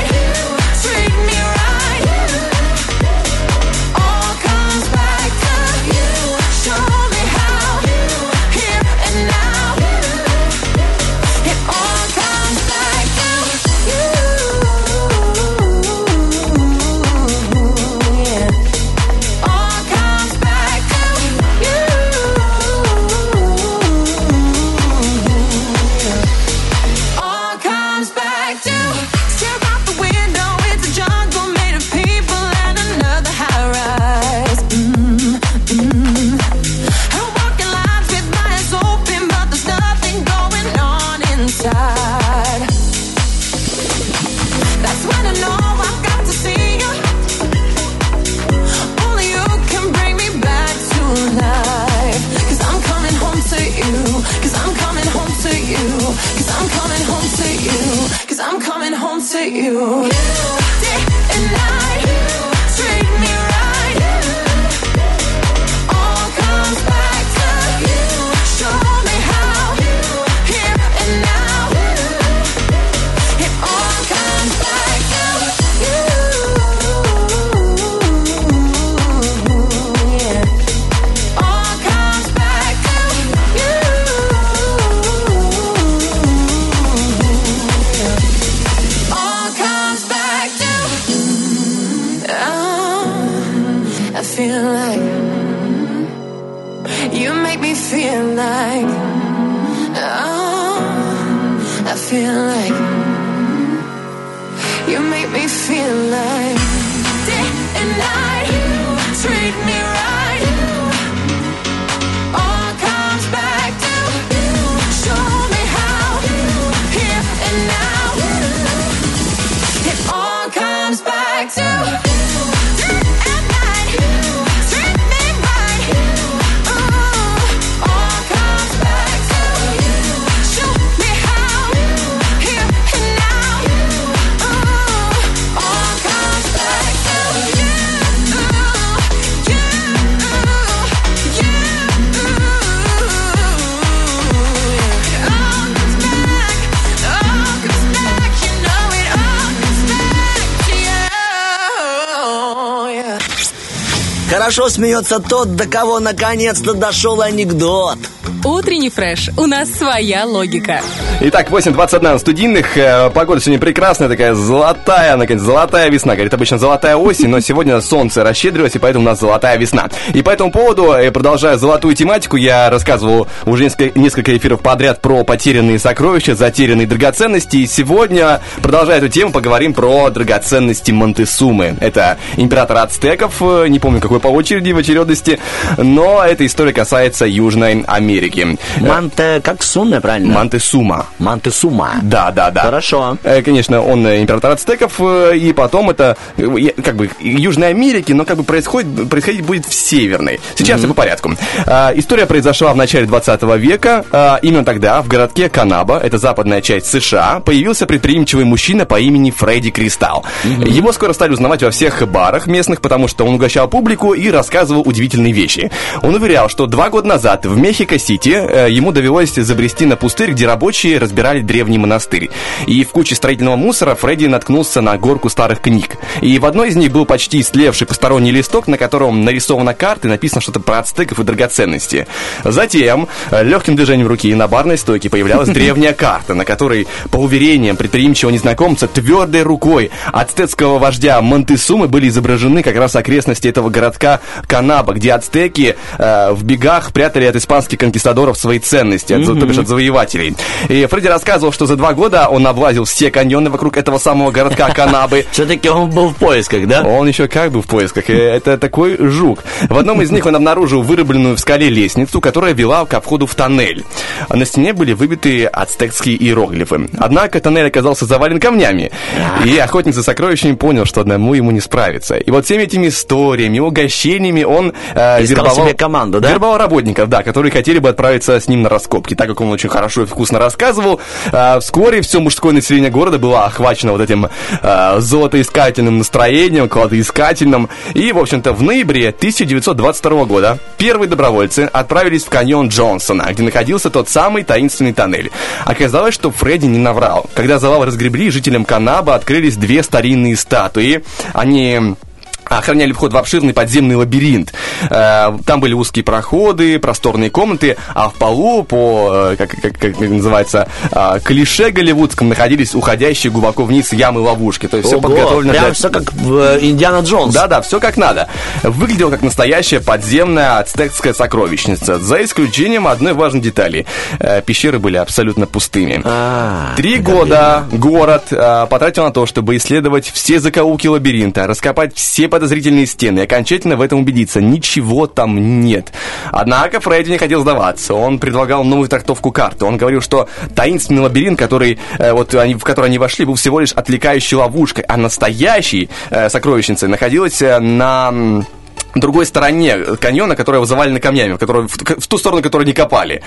Хорошо смеется тот, до кого наконец-то дошел анекдот. Утренний фреш. У нас своя логика. Итак, 8.21 студийных. Э, Погода сегодня прекрасная, такая золотая, наконец, золотая весна. Говорит, обычно золотая осень, но сегодня солнце расщедрилось, и поэтому у нас золотая весна. И по этому поводу, э, продолжая золотую тематику, я рассказывал уже несколько, несколько эфиров подряд про потерянные сокровища, затерянные драгоценности. И сегодня, продолжая эту тему, поговорим про драгоценности Монтесумы. Это император ацтеков, э, не помню, какой по очереди в очередности, но эта история касается Южной Америки. Манте, как сумма, правильно? Мантесума. Мантесума. Да, да, да. Хорошо. Э, Конечно, он э, император ацтеков, э, и потом это э, как бы Южной Америки, но как бы происходит, происходить будет в Северной. Сейчас все по порядку. А, История произошла в начале 20 века. А, Именно тогда в городке Канаба, это западная часть США, появился предприимчивый мужчина по имени Фредди Кристалл. Его скоро стали узнавать во всех барах местных, потому что он угощал публику и рассказывал удивительные вещи. Он уверял, что два года назад в Мехико-Сити э, ему довелось забрести на пустырь, где рабочие разбирали древний монастырь. И в куче строительного мусора Фредди наткнулся на горку старых книг. И в одной из них был почти истлевший посторонний листок, на котором нарисована карта и написано что-то про ацтеков и драгоценности. Затем э, легким движением руки на барной стойке появлялась древняя карта, на которой, по уверениям предприимчивого незнакомца, твердой рукой ацтекского вождя Монтесумы были изображены как раз окрестности этого городка Канаба, где ацтеки э, в бегах прятали от испанских конкистадоров свои ценности, от, то бишь от завоевателей. И Фредди рассказывал, что за два года он облазил все каньоны вокруг этого самого городка Канабы. Все-таки он был в поисках, да? Он еще как бы в поисках. Это такой жук. В одном из них он обнаружил вырубленную в скале лестницу, которая вела ко входу в тоннель. А На стене были выбиты ацтекские иероглифы. Однако тоннель оказался завален камнями. И охотник за сокровищами понял, что одному ему не справиться. И вот всеми этими историями, угощениями он э, вербовал, себе команду, да? вербовал работников, да, которые хотели бы отправиться с ним на раскопки. Так как он очень хорошо и вкусно рассказывал, э, вскоре все мужское население города было охвачено вот этим э, золотоискательным настроением, кладоискательным. И, в общем-то, в ноябре 1922 года первые добровольцы отправились в каньон Джонсона, где находился тот самый таинственный тоннель. Оказалось, что Фредди не наврал. Когда завал разгребли, жителям Канаба открылись две старинные статуи. Они охраняли вход в обширный подземный лабиринт. Э, Там были узкие проходы, просторные комнаты, а в полу по, э, как, как- как называется, э, клише голливудском находились уходящие глубоко вниз ямы-ловушки. То есть все Ого, подготовлено Прям для... все как в Индиана Джонс. Да-да, все как надо. Выглядело как настоящая подземная ацтекская сокровищница, за исключением одной важной детали. Пещеры были абсолютно пустыми. А, Три года город потратил на то, чтобы исследовать все закоулки лабиринта, раскопать все подозрительные стены и окончательно в этом убедиться. Ничего там нет. Однако Фредди не хотел сдаваться. Он предлагал новую трактовку карты. Он говорил, что таинственный лабиринт, который, э, вот, они, в который они вошли, был всего лишь отвлекающей ловушкой, а настоящей э, сокровищницей находилась э, на... другой стороне каньона, которая завалена камнями, в, которую, в, в ту сторону, которую не копали.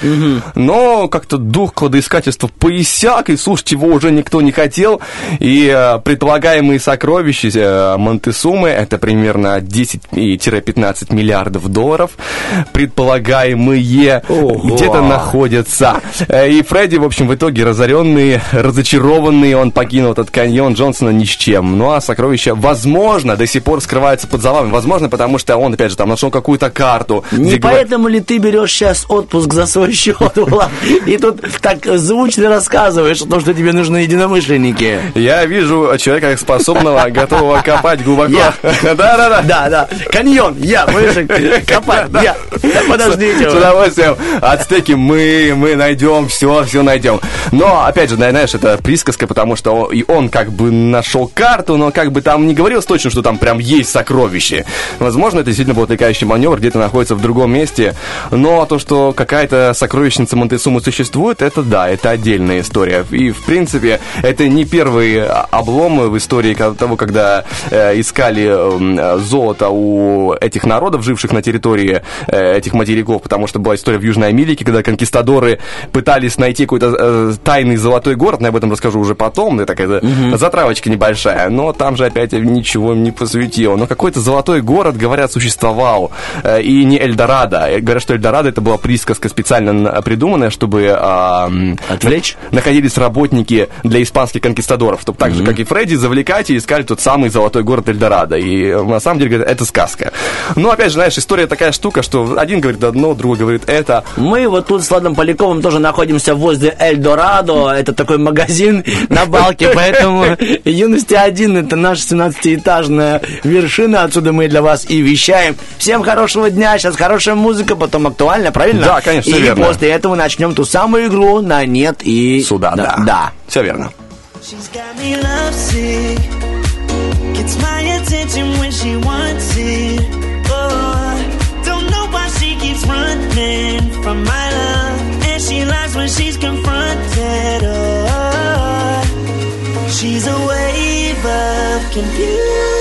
Но как-то дух кладоискательства поисяк, и слушать его уже никто не хотел. И э, предполагаемые сокровища э, Монтесумы, это примерно 10-15 миллиардов долларов, предполагаемые где-то находятся. Э, И Фредди, в общем, в итоге разоренный, разочарованный, он покинул этот каньон Джонсона ни с чем. Ну а сокровища, возможно, до сих пор скрываются под завалами. Возможно, потому что он, опять же, там нашел какую-то карту. Не где говор- поэтому ли ты берешь сейчас отпуск за свой счет, Влад, и тут так звучно рассказываешь о том, что тебе нужны единомышленники? Я вижу человека способного, готового копать глубоко. Да-да-да. Да, да. Каньон, я, копать, я. Подождите. С удовольствием. Ацтеки мы, мы найдем, все, все найдем. Но, опять же, знаешь, это присказка, потому что и он как бы нашел карту, но как бы там не говорилось точно, что там прям есть сокровище. Возможно, это действительно был отвлекающий маневр, где-то находится в другом месте. Но то, что какая-то сокровищница Монтесумы существует, это да, это отдельная история. И, в принципе, это не первый а, облом в истории того, когда э, искали э, золото у этих народов, живших на территории э, этих материков, потому что была история в Южной Америке, когда конкистадоры пытались найти какой-то э, тайный золотой город, но я об этом расскажу уже потом, это такая затравочка небольшая, но там же опять ничего не посвятило. Но какой-то золотой город, говорят, существовал. Э, И не Эльдорадо. Э, Говорят, что Эльдорадо это была присказка специально придуманная, чтобы... Отвлечь? Находились работники для испанских конкистадоров, чтобы так же, как и Фредди, завлекать и искали тот самый золотой город Эльдорадо. И э, на самом деле, говорят, это сказка. Но, опять же, знаешь, история такая штука, что один говорит одно, другой говорит это. Мы вот тут с Владом Поляковым тоже находимся возле Эльдорадо. Это такой магазин на балке, поэтому юности один это наша 17-этажная вершина. Отсюда мы для вас и вещаем. Всем хорошего дня. Сейчас хорошая музыка, потом актуальная, правильно? Да, конечно, И верно. после этого начнем ту самую игру на нет и Сюда, да. да. Все верно. She's got me lovesick. Gets my attention when she wants it. Oh, don't know why she keeps running from my love. And she lies when she's confronted. Oh, she's a wave of confusion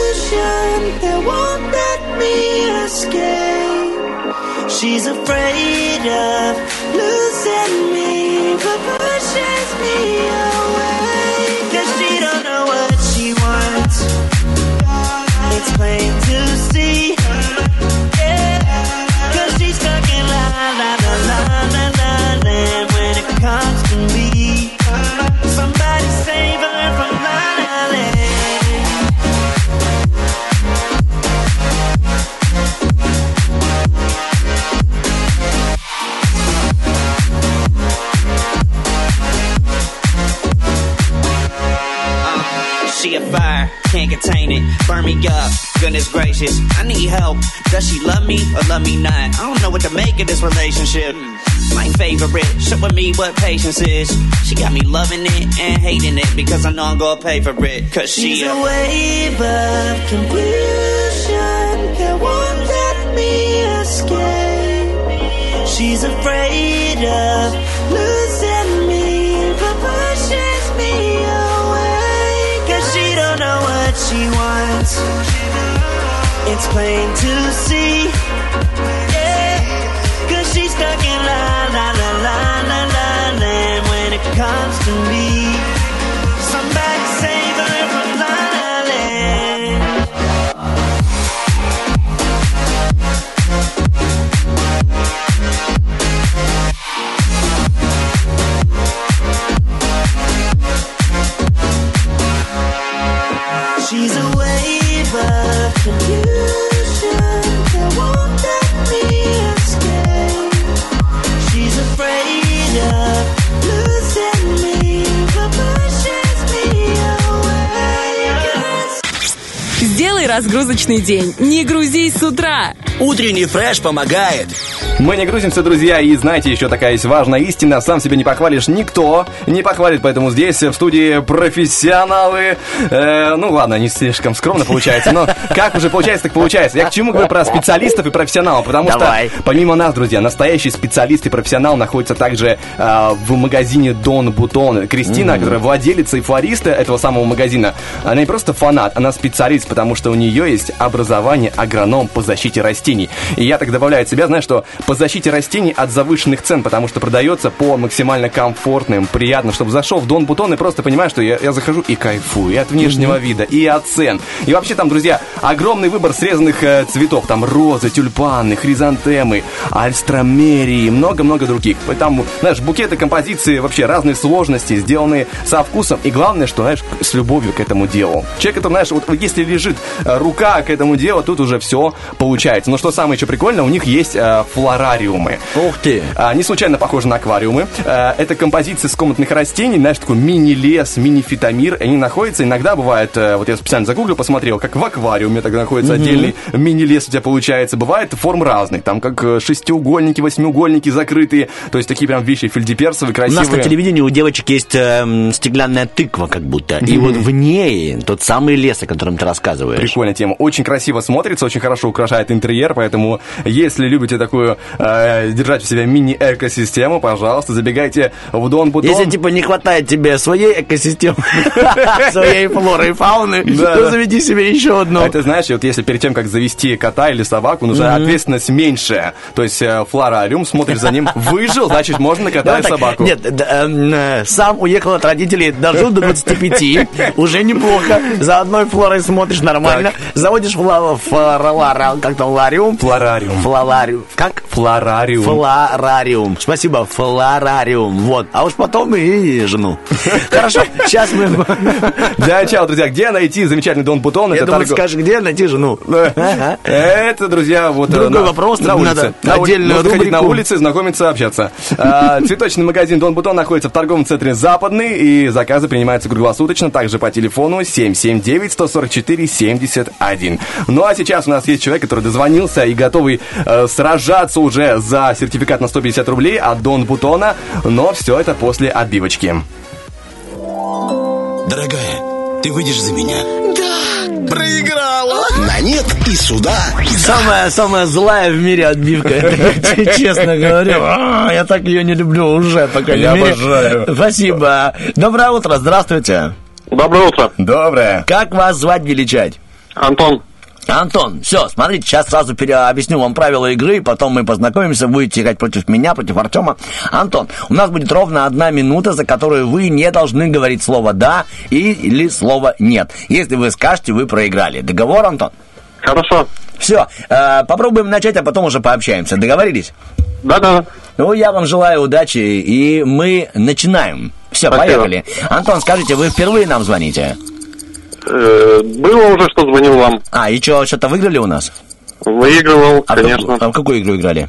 escape. She's afraid of losing me, but pushes me away. Cause she don't know what she wants. It's plain She a fire, can't contain it. Burn me up, goodness gracious. I need help. Does she love me or love me not? I don't know what to make of this relationship. My favorite, showing me what patience is. She got me loving it and hating it because I know I'm gonna pay for it. Cause she She's a wave of confusion that won't let me escape. She's afraid of she wants. It's plain to see. Yeah. Cause she's stuck in la la la la la la land when it comes to me. She's a wave of confusion Сделай разгрузочный день. Не грузись с утра. Утренний фреш помогает. Мы не грузимся, друзья, и знаете, еще такая есть важная истина. Сам себя не похвалишь, никто не похвалит, поэтому здесь в студии профессионалы. Э, ну ладно, не слишком скромно получается, но как уже получается, так получается. Я к чему говорю про специалистов и профессионалов, потому Давай. что помимо нас, друзья, настоящий специалист и профессионал находится также э, в магазине Дон Бутон. Кристина, которая владелица и флориста этого самого магазина, она не просто фанат, она специалист, потому что у нее есть образование агроном по защите растений. И я так добавляю от себя, знаешь, что по защите растений от завышенных цен, потому что продается по максимально комфортным, приятно, чтобы зашел в Дон Бутон и просто понимаешь, что я, я захожу и кайфую и от внешнего вида, и от цен. И вообще там, друзья, огромный выбор срезанных э, цветов. Там розы, тюльпаны, хризантемы, альстромерии, много-много других. Там, знаешь, букеты, композиции, вообще разные сложности, сделанные со вкусом. И главное, что, знаешь, с любовью к этому делу. Человек, это, знаешь, вот если лежит рука к этому делу, тут уже все получается. Но что самое еще прикольное, у них есть э, флорариумы. Ух ты. А, не случайно похожи на аквариумы. А, это композиция с комнатных растений, знаешь, такой мини-лес, мини-фитомир. Они находятся, иногда бывает, э, вот я специально загуглил, посмотрел, как в аквариуме тогда находится отдельный мини-лес у тебя получается. Бывает форм разных, там как э, шестиугольники, восьмиугольники закрытые. То есть такие прям вещи фельдеперсовые, У красивые. нас на телевидении у девочек есть эм, стеклянная тыква, как будто. И вот в ней тот самый лес, о котором ты рассказываешь. Прикольная тема. Очень красиво смотрится, очень хорошо украшает интерьер, поэтому если любите такую э, держать в себе мини-экосистему, пожалуйста, забегайте в Дон Бутон. Если, типа, не хватает тебе своей экосистемы, своей флоры и фауны, то заведи себе еще одну. Это знаешь, вот если перед тем, как завести кота или собаку, нужна ответственность меньшая. То есть э, флорариум, смотришь за ним, выжил, значит, можно на кота и собаку. Нет, эм, э, сам уехал от родителей, дожил до 25, уже неплохо. За одной флорой смотришь нормально. Заводишь фла- флора- как там, лариум? Флорариум. Флорариум. Как? Флорариум. Флорариум. Спасибо, флорариум. Вот. А уж потом и жену. Хорошо, сейчас мы... Да, чао, друзья. Где найти замечательный Дон Бутон? Я думаю, скажешь, где найти жену? Это, друзья, вот... э, Другой вопрос, на улице. Ходить на рубрику. улице, знакомиться, общаться. А, Цветочный магазин Дон Бутон находится в торговом центре Западный, и заказы принимаются круглосуточно, также по телефону 779-144-71. Ну а сейчас у нас есть человек, который дозвонился и готовый э, сражаться уже за сертификат на 150 рублей от Дон Бутона, но все это после отбивочки. Дорогая, ты выйдешь за меня? Проиграла! На нет и сюда, и да. Самая, самая злая в мире отбивка. Честно говорю, А, я так ее не люблю уже, по крайней Я обожаю. Спасибо. Доброе утро, здравствуйте. Доброе утро. Доброе. Как вас звать, величать? Антон. Антон, все, смотрите, сейчас сразу пере- объясню вам правила игры, потом мы познакомимся, будете играть против меня, против Артема. Антон, у нас будет ровно одна минута, за которую вы не должны говорить слово «да» и- или слово «нет». Если вы скажете, вы проиграли. Договор, Антон? Хорошо. Все, попробуем начать, а потом уже пообщаемся. Договорились? Да-да. Ну, я вам желаю удачи, и мы начинаем. Все, Спасибо. поехали. Антон, скажите, вы впервые нам звоните? Э, было уже, что звонил вам. А, и что, что-то выиграли у нас? Выигрывал, А в конечно. какую- а в какую игру играли?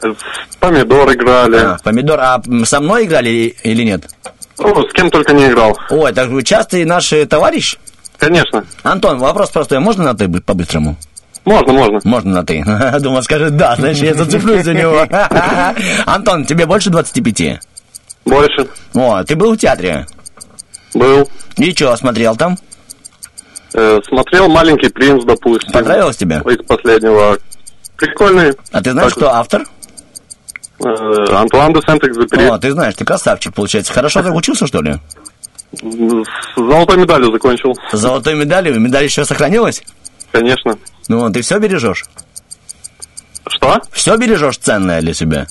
В помидор играли. А, помидор, а со мной играли или нет? О, с кем только не играл. Ой, так вы частый наш э, товарищ? Конечно. Антон, вопрос простой. Можно на ты по-быстрому? Можно, можно. Можно на ты. Думаю, скажет да, значит, я зацеплюсь за него. Антон, тебе больше 25? Больше. О, ты был в театре? Был. И что, смотрел там? Э, смотрел «Маленький принц», допустим. Понравилось тебе? Из последнего. Прикольный. А ты знаешь, Так, кто автор? э, Антуан де Сент-Экзюпери. О, ты знаешь, ты красавчик, получается. Хорошо ты учился, что ли? С золотой медалью закончил. С золотой медалью? Медаль еще сохранилась? Конечно. Ну, ты все бережешь? Что? Все бережешь ценное для себя?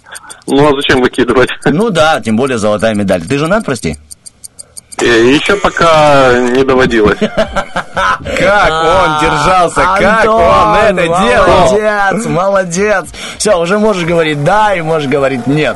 Ну, а зачем выкидывать? Ну да, тем более золотая медаль. Ты женат, прости? Еще пока не доводилось. Как он держался, как Антон, он это делал. Молодец, молодец. Все, уже можешь говорить да и можешь говорить нет.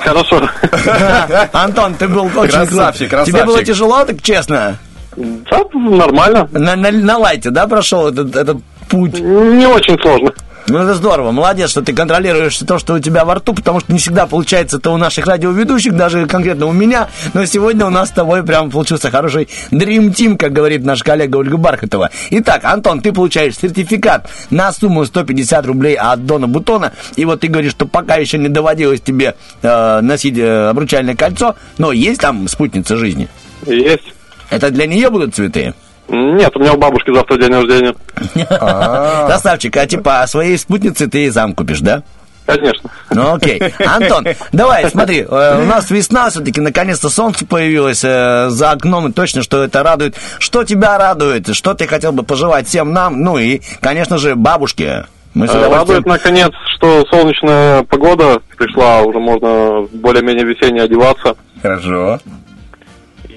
Хорошо. Антон, ты был очень Красавчик, крут. Тебе красавчик. было тяжело, так честно? Да, нормально. На, на- на лайте, да, прошел этот, этот путь? Не очень сложно. Ну, это здорово. Молодец, что ты контролируешь то, что у тебя во рту, потому что не всегда получается это у наших радиоведущих, даже конкретно у меня. Но сегодня у нас с тобой прям получился хороший Dream Team, как говорит наш коллега Ольга Бархатова. Итак, Антон, ты получаешь сертификат на сумму 150 рублей от Дона Бутона. И вот ты говоришь, что пока еще не доводилось тебе э, носить э, обручальное кольцо, но есть там спутница жизни. Есть. Это для нее будут цветы? Нет, у меня у бабушки завтра день рождения. Красавчик, а типа своей спутнице ты зам купишь, да? Конечно. Ну окей. Антон, давай, смотри, э, у нас весна все-таки, наконец-то солнце появилось э, за окном, и точно, что это радует. Что тебя радует? Что ты хотел бы пожелать всем нам? Ну и, конечно же, бабушке. Мы с Э, Радует, наконец, что солнечная погода пришла, уже можно более-менее весенне одеваться. Хорошо.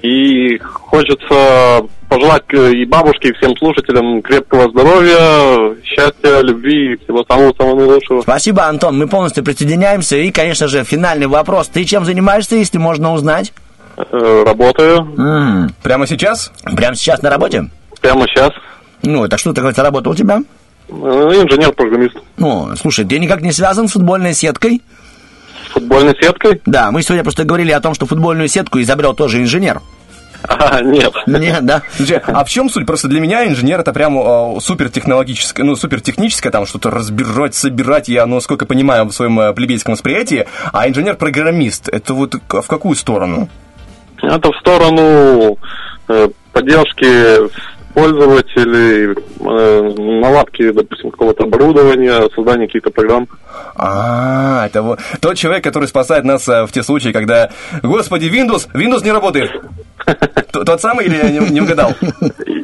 И хочется пожелать э, и бабушке, и всем слушателям крепкого здоровья, счастья, любви и всего самого-самого наилучшего. Спасибо, Антон, мы полностью присоединяемся. И, конечно же, финальный вопрос. Ты чем занимаешься, если можно узнать? Э, Работаю М, Прямо сейчас? Прямо сейчас на работе? прямо сейчас. Ну, так что такое работа у тебя? Э, Инженер-программист. Ну, слушай, ты никак не связан с футбольной сеткой? Футбольной сеткой? Да, мы сегодня просто говорили о том, что футбольную сетку изобрел тоже инженер. А, нет. Нет, да. А в чем суть? Просто для меня инженер это прям э, супертехнологическое, ну, супертехническое, там что-то разбирать, собирать, я, ну, насколько понимаю, в своем э, плебейском восприятии, а инженер-программист, это вот в какую сторону? Это в сторону э, поддержки пользователей, э, наладки, допустим, какого-то оборудования, создания каких-то программ. А, это вот тот человек, который спасает нас э, в те случаи, когда, господи, Windows, Windows не работает. Тот самый или я не, не угадал?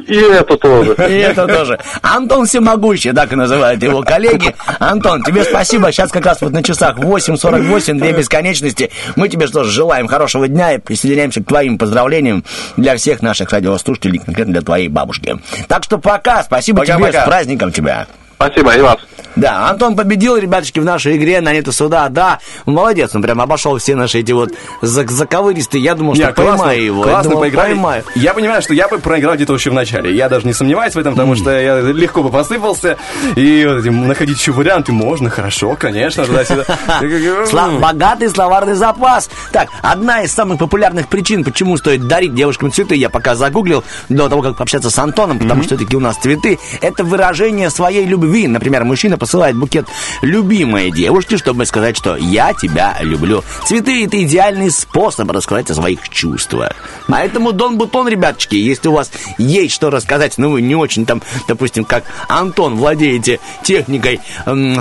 И это тоже. И это тоже. Антон Всемогущий, так и называют его коллеги. Антон, тебе спасибо. Сейчас как раз вот на часах 8.48, две бесконечности. Мы тебе что ж желаем хорошего дня и присоединяемся к твоим поздравлениям для всех наших радиослушателей, конкретно для твоей бабушки. Так что пока, спасибо тебе, Пока-пока. с праздником тебя. Спасибо, и вас. Да, Антон победил, ребяточки, в нашей игре на нету суда. Да, молодец, он прям обошел все наши эти вот зак- заковыристые. Я думал, что Не, классно, поймаю его. Я классно думал, поиграли. поймаю. Я понимаю, что я бы проиграл где-то еще в начале. Я даже не сомневаюсь в этом, потому что я легко бы посыпался. И находить еще варианты можно, хорошо, конечно, богатый словарный запас. Так, одна из самых популярных причин, почему стоит дарить девушкам цветы, я пока загуглил до того, как пообщаться с Антоном, потому что все-таки у нас цветы, это выражение своей любви. Например, мужчина посылает букет любимой девушке, чтобы сказать, что я тебя люблю. Цветы это идеальный способ рассказать о своих чувствах. Поэтому Дон Бутон, ребяточки, если у вас есть что рассказать, ну вы не очень там, допустим, как Антон владеете техникой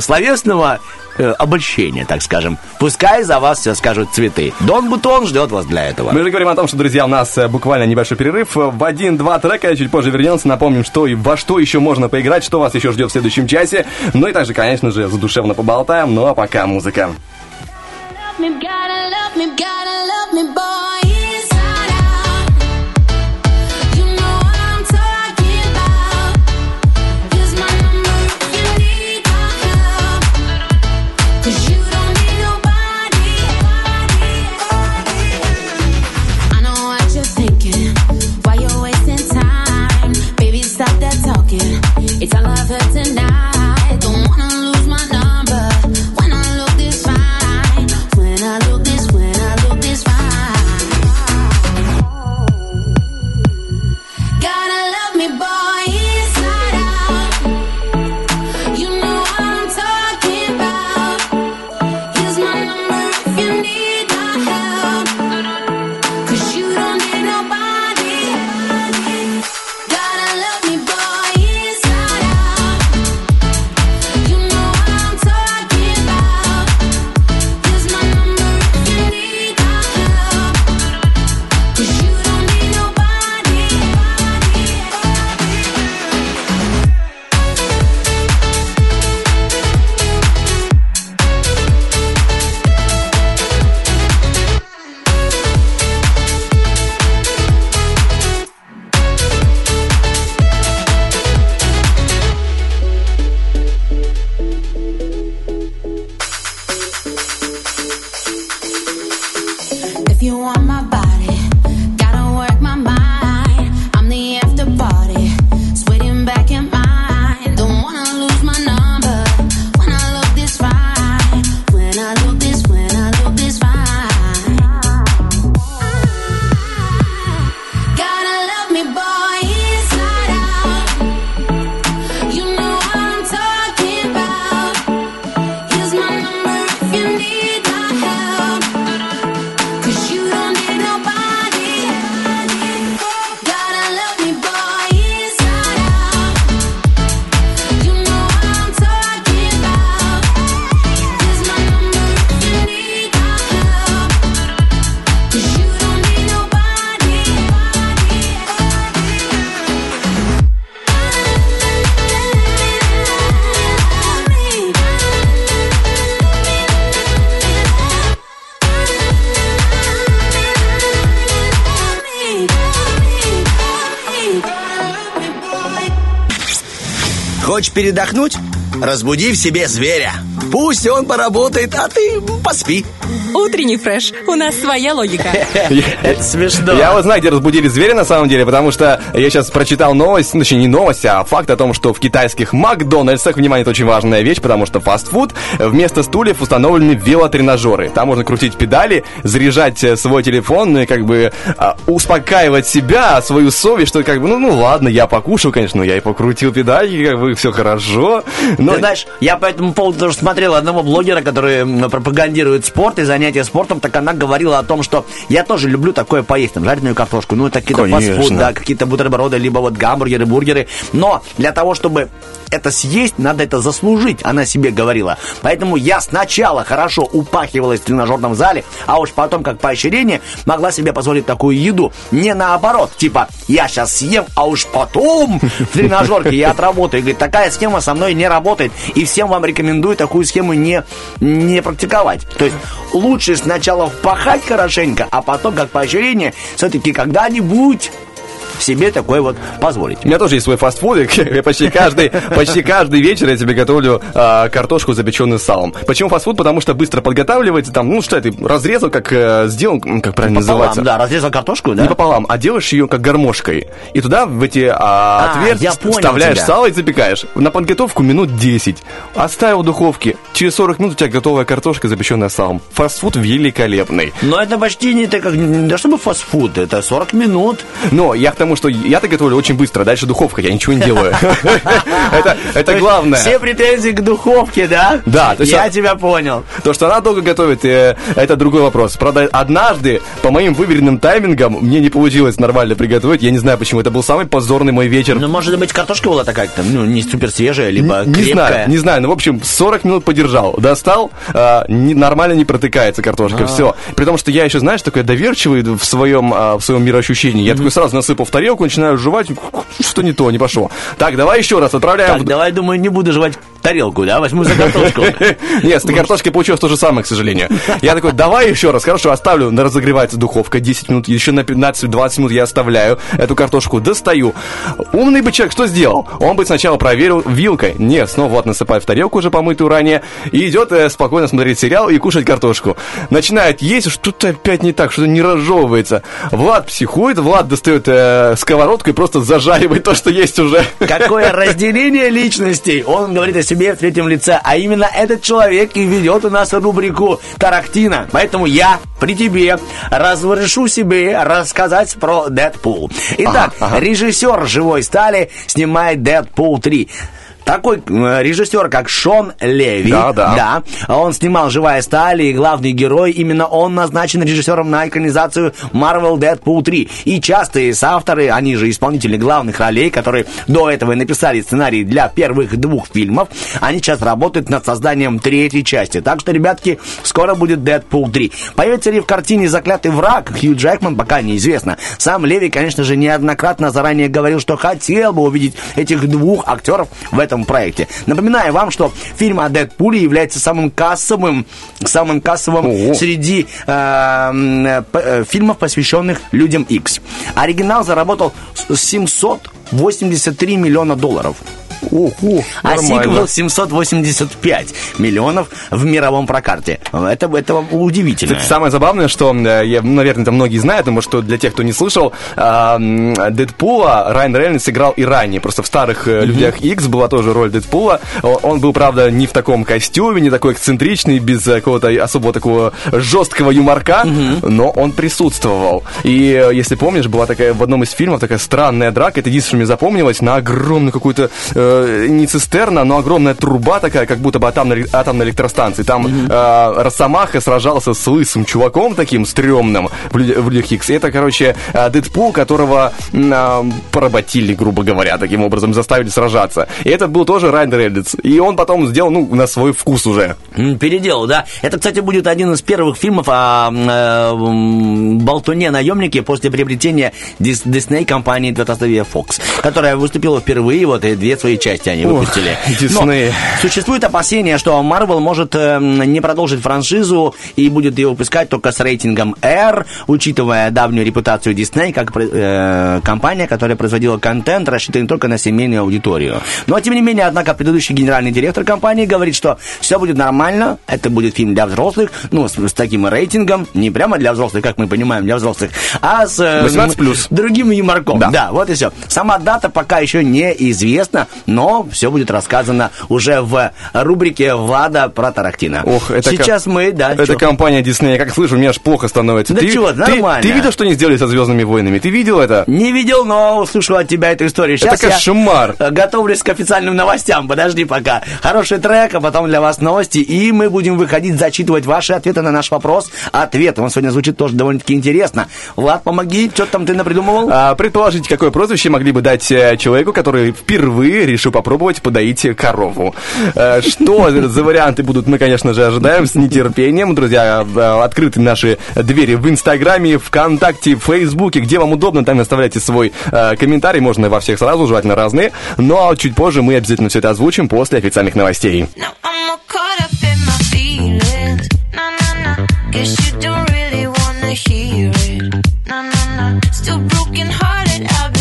словесного э, обольщения, так скажем. Пускай за вас все скажут цветы. Дон Бутон ждет вас для этого. Мы же говорим о том, что, друзья, у нас э, буквально небольшой перерыв. Э, В один-два трека чуть позже вернемся. Напомним, что и во что еще можно поиграть, что вас еще ждет в следующем часе. Ну и также, конечно же, задушевно поболтаем. Ну а пока музыка. Gotta love me, gotta love me, boy. Хочешь передохнуть? Разбуди в себе зверя. Пусть он поработает, а ты поспи. Утренний фреш. У нас своя логика. Это смешно. Я вот знаю, где разбудили зверя на самом деле, потому что я сейчас прочитал новость, ну, точнее не новость, а факт о том, что в китайских Макдональдсах, внимание, это очень важная вещь, потому что фастфуд, вместо стульев установлены велотренажеры. Там можно крутить педали, заряжать э, свой телефон, ну и как бы а, успокаивать себя, свою совесть, что как бы, ну, ну ладно, я покушал, конечно, но я и покрутил педали, как бы все хорошо. Но Ты знаешь, я по этому поводу тоже смотрел одного блогера, который пропагандирует спорт и занятия спортом, так она говорила о том, что я тоже люблю такое поесть, там, жареную картошку, ну, это какие-то фастфуд, да, какие-то бутерброды, либо вот гамбургеры, бургеры. Но для того, чтобы это съесть, надо это заслужить, она себе говорила. Поэтому я сначала хорошо упахивалась в тренажерном зале, а уж потом, как поощрение, могла себе позволить такую еду. Не наоборот, типа, я сейчас съем, а уж потом в тренажерке я отработаю. Говорит, такая схема со мной не работает. И всем вам рекомендую такую схему не, не практиковать. То есть лучше сначала впахать хорошенько, а потом, как поощрение, все-таки когда-нибудь себе такое вот позволить. У меня тоже есть свой фастфудик. Я почти каждый, почти каждый вечер я тебе готовлю а, картошку, запеченную салом. Почему фастфуд? Потому что быстро подготавливается. Там, ну что, ты разрезал, как э, сделал, как правильно Пополам, называется? да, разрезал картошку, да? Не пополам, а делаешь ее как гармошкой. И туда в эти а, А, отверстия вставляешь тебя. сало и запекаешь. На подготовку минут 10. Оставил в духовке. Через 40 минут у тебя готовая картошка, запеченная салом. Фастфуд великолепный. Но это почти не так, как, то чтобы фастфуд, это 40 минут. Но я к тому, что я-то готовлю очень быстро, дальше духовка, я ничего не делаю. Это- главное. Все претензии к духовке, да? Да, Я тебя понял. То, что она долго готовит, э, это другой вопрос. Правда, однажды, по моим выверенным таймингам, мне не получилось нормально приготовить. Я не знаю почему. Это был самый позорный мой вечер. Ну, может быть, картошка была такая, там, ну, не супер свежая, либо не знаю, не знаю. Ну, в общем, 40 минут подержал. Достал, не- нормально не протыкается картошка. А. Все. При том, что я еще, знаешь, такой доверчивый в своем, а, в своем мироощущении. Я такой сразу насыпал тарелку, начинаю жевать. Что не то, не пошло. Так, давай еще раз отправляем. Так, давай, думаю, не буду жевать тарелку, да? Возьму за картошку. Нет, с этой картошкой получилось то же самое, к сожалению. Я такой, давай еще раз, хорошо, оставлю, разогревается духовка 10 минут, еще на 15-20 минут я оставляю эту картошку, достаю. Умный бы человек что сделал? Он бы сначала проверил вилкой. Нет, снова вот насыпает в тарелку уже помытую ранее, и идет э, спокойно смотреть сериал и кушать картошку. Начинает есть, что-то опять не так, что-то не разжевывается. Влад психует, Влад достает э, сковородку и просто зажаривает то, что есть уже. Какое разделение личностей. Он говорит о себе в третьем лице, а именно этот человек и ведет у нас рубрику Тарактина. Поэтому я при тебе разрешу себе рассказать про Дэдпул. Итак, Ага, ага. режиссер «Живой стали» снимает Дэдпул 3. Такой э, режиссер, как Шон Леви. Да, да. Да. Он снимал «Живая сталь» и главный герой. Именно он назначен режиссером на экранизацию Marvel Deadpool 3. И частые соавторы, они же исполнители главных ролей, которые до этого и написали сценарий для первых двух фильмов, они сейчас работают над созданием третьей части. Так что, ребятки, скоро будет Deadpool 3. Появится ли в картине «Заклятый враг» Хью Джекман, пока неизвестно. Сам Леви, конечно же, неоднократно заранее говорил, что хотел бы увидеть этих двух актеров в этом этом проекте. Напоминаю вам, что фильм о Дэдпуле является самым кассовым, самым кассовым Ого. среди э, э, э, фильмов, посвященных людям X. Оригинал заработал 700 83 миллиона долларов. Ого, а сиквел 785 миллионов в мировом прокарте. Это, это удивительно. Кстати, самое забавное, что, э, я, ну, наверное, это многие знают, потому что для тех, кто не слышал, Дэдпула Райан Рейнольдс играл и ранее. Просто в старых mm-hmm. «Людях X была тоже роль Дэдпула. Он был, правда, не в таком костюме, не такой эксцентричный, без э, какого-то особого такого жесткого юморка, mm-hmm. но он присутствовал. И, если помнишь, была такая в одном из фильмов такая странная драка. Это единственное, мне запомнилось, на огромную какую-то, э, не цистерна, но огромная труба такая, как будто бы атомной, атомной электростанции. Там э, Росомаха сражался с лысым чуваком таким стрёмным в, «Людя- в Людях Икс. И Это, короче, э, Дэдпул, которого а, поработили, грубо говоря, таким образом, заставили сражаться. И это был тоже Райан Рейнольдс. И он потом сделал, ну, на свой вкус уже. Переделал, да. Это, кстати, будет один из первых фильмов о э, болтуне-наемнике после приобретения Дис- Дисней компании Датастовия Fox, которая выступила впервые, вот и две свои части они выпустили. Дисней. Существует опасение, что Marvel может э, не продолжить франшизу и будет ее выпускать только с рейтингом R, учитывая давнюю репутацию Disney как э, компания, которая производила контент, рассчитанный только на семейную аудиторию. Но, тем не менее, однако, предыдущий генеральный директор компании говорит, что все будет нормально, это будет фильм для взрослых, ну, с, с таким рейтингом, не прямо для взрослых, как мы понимаем, для взрослых, а с э, 18+. другим юморком. Да. вот и все. Сама дата пока еще неизвестна, но все будет рассказано уже в рубрике Влада про Тарактино. Ох, это Сейчас ко- мы, да, Это чё? компания. Я как слышу, мне аж плохо становится. Да ты, чего, ты- нормально. Ты, видел, что они сделали со Звездными войнами? Ты видел это? Не видел, но услышал от тебя эту историю. Это Сейчас я кошмар. э, готовлюсь к официальным новостям. Подожди пока. Хороший трек, а потом для вас новости. И мы будем выходить, зачитывать ваши ответы на наш вопрос. Ответ, он сегодня звучит тоже довольно-таки интересно. Влад, помоги, что там ты напридумывал? А, предположите, какое прозвище могли бы дать э, человеку, который впервые решил попробовать подоить корову. Э, Что за варианты будут, мы, конечно же, ожидаем с нетерпением. Друзья, э, открыты наши двери в Инстаграме, ВКонтакте, в Фейсбуке, где вам удобно, там оставляйте свой комментарий, можно во всех сразу, желательно разные. Но чуть позже мы обязательно все это озвучим после официальных новостей. Guess you don't really wanna hear it. Nah, nah, nah. Still broken hearted, I've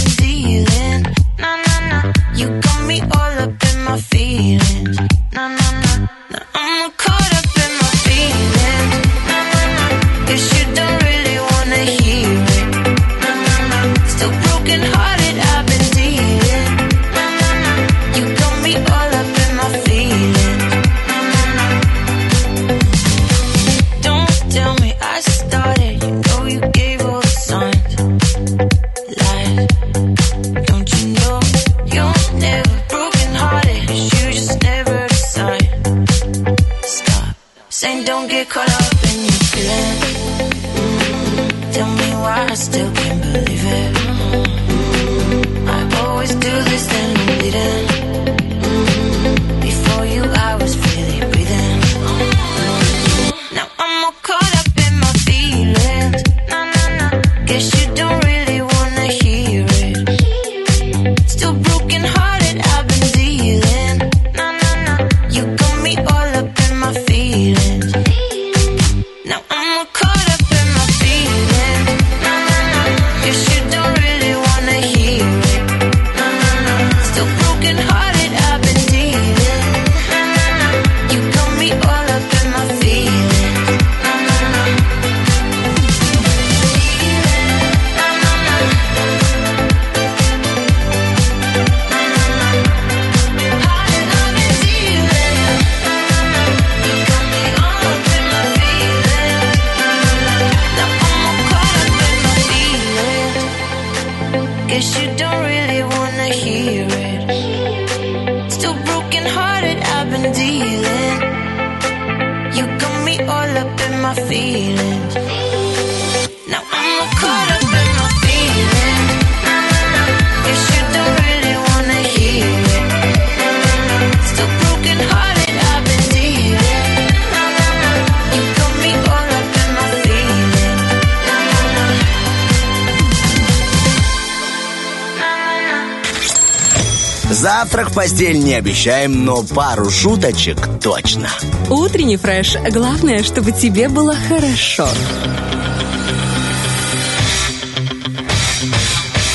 обещаем, но пару шуточек точно. Утренний фреш. Главное, чтобы тебе было хорошо.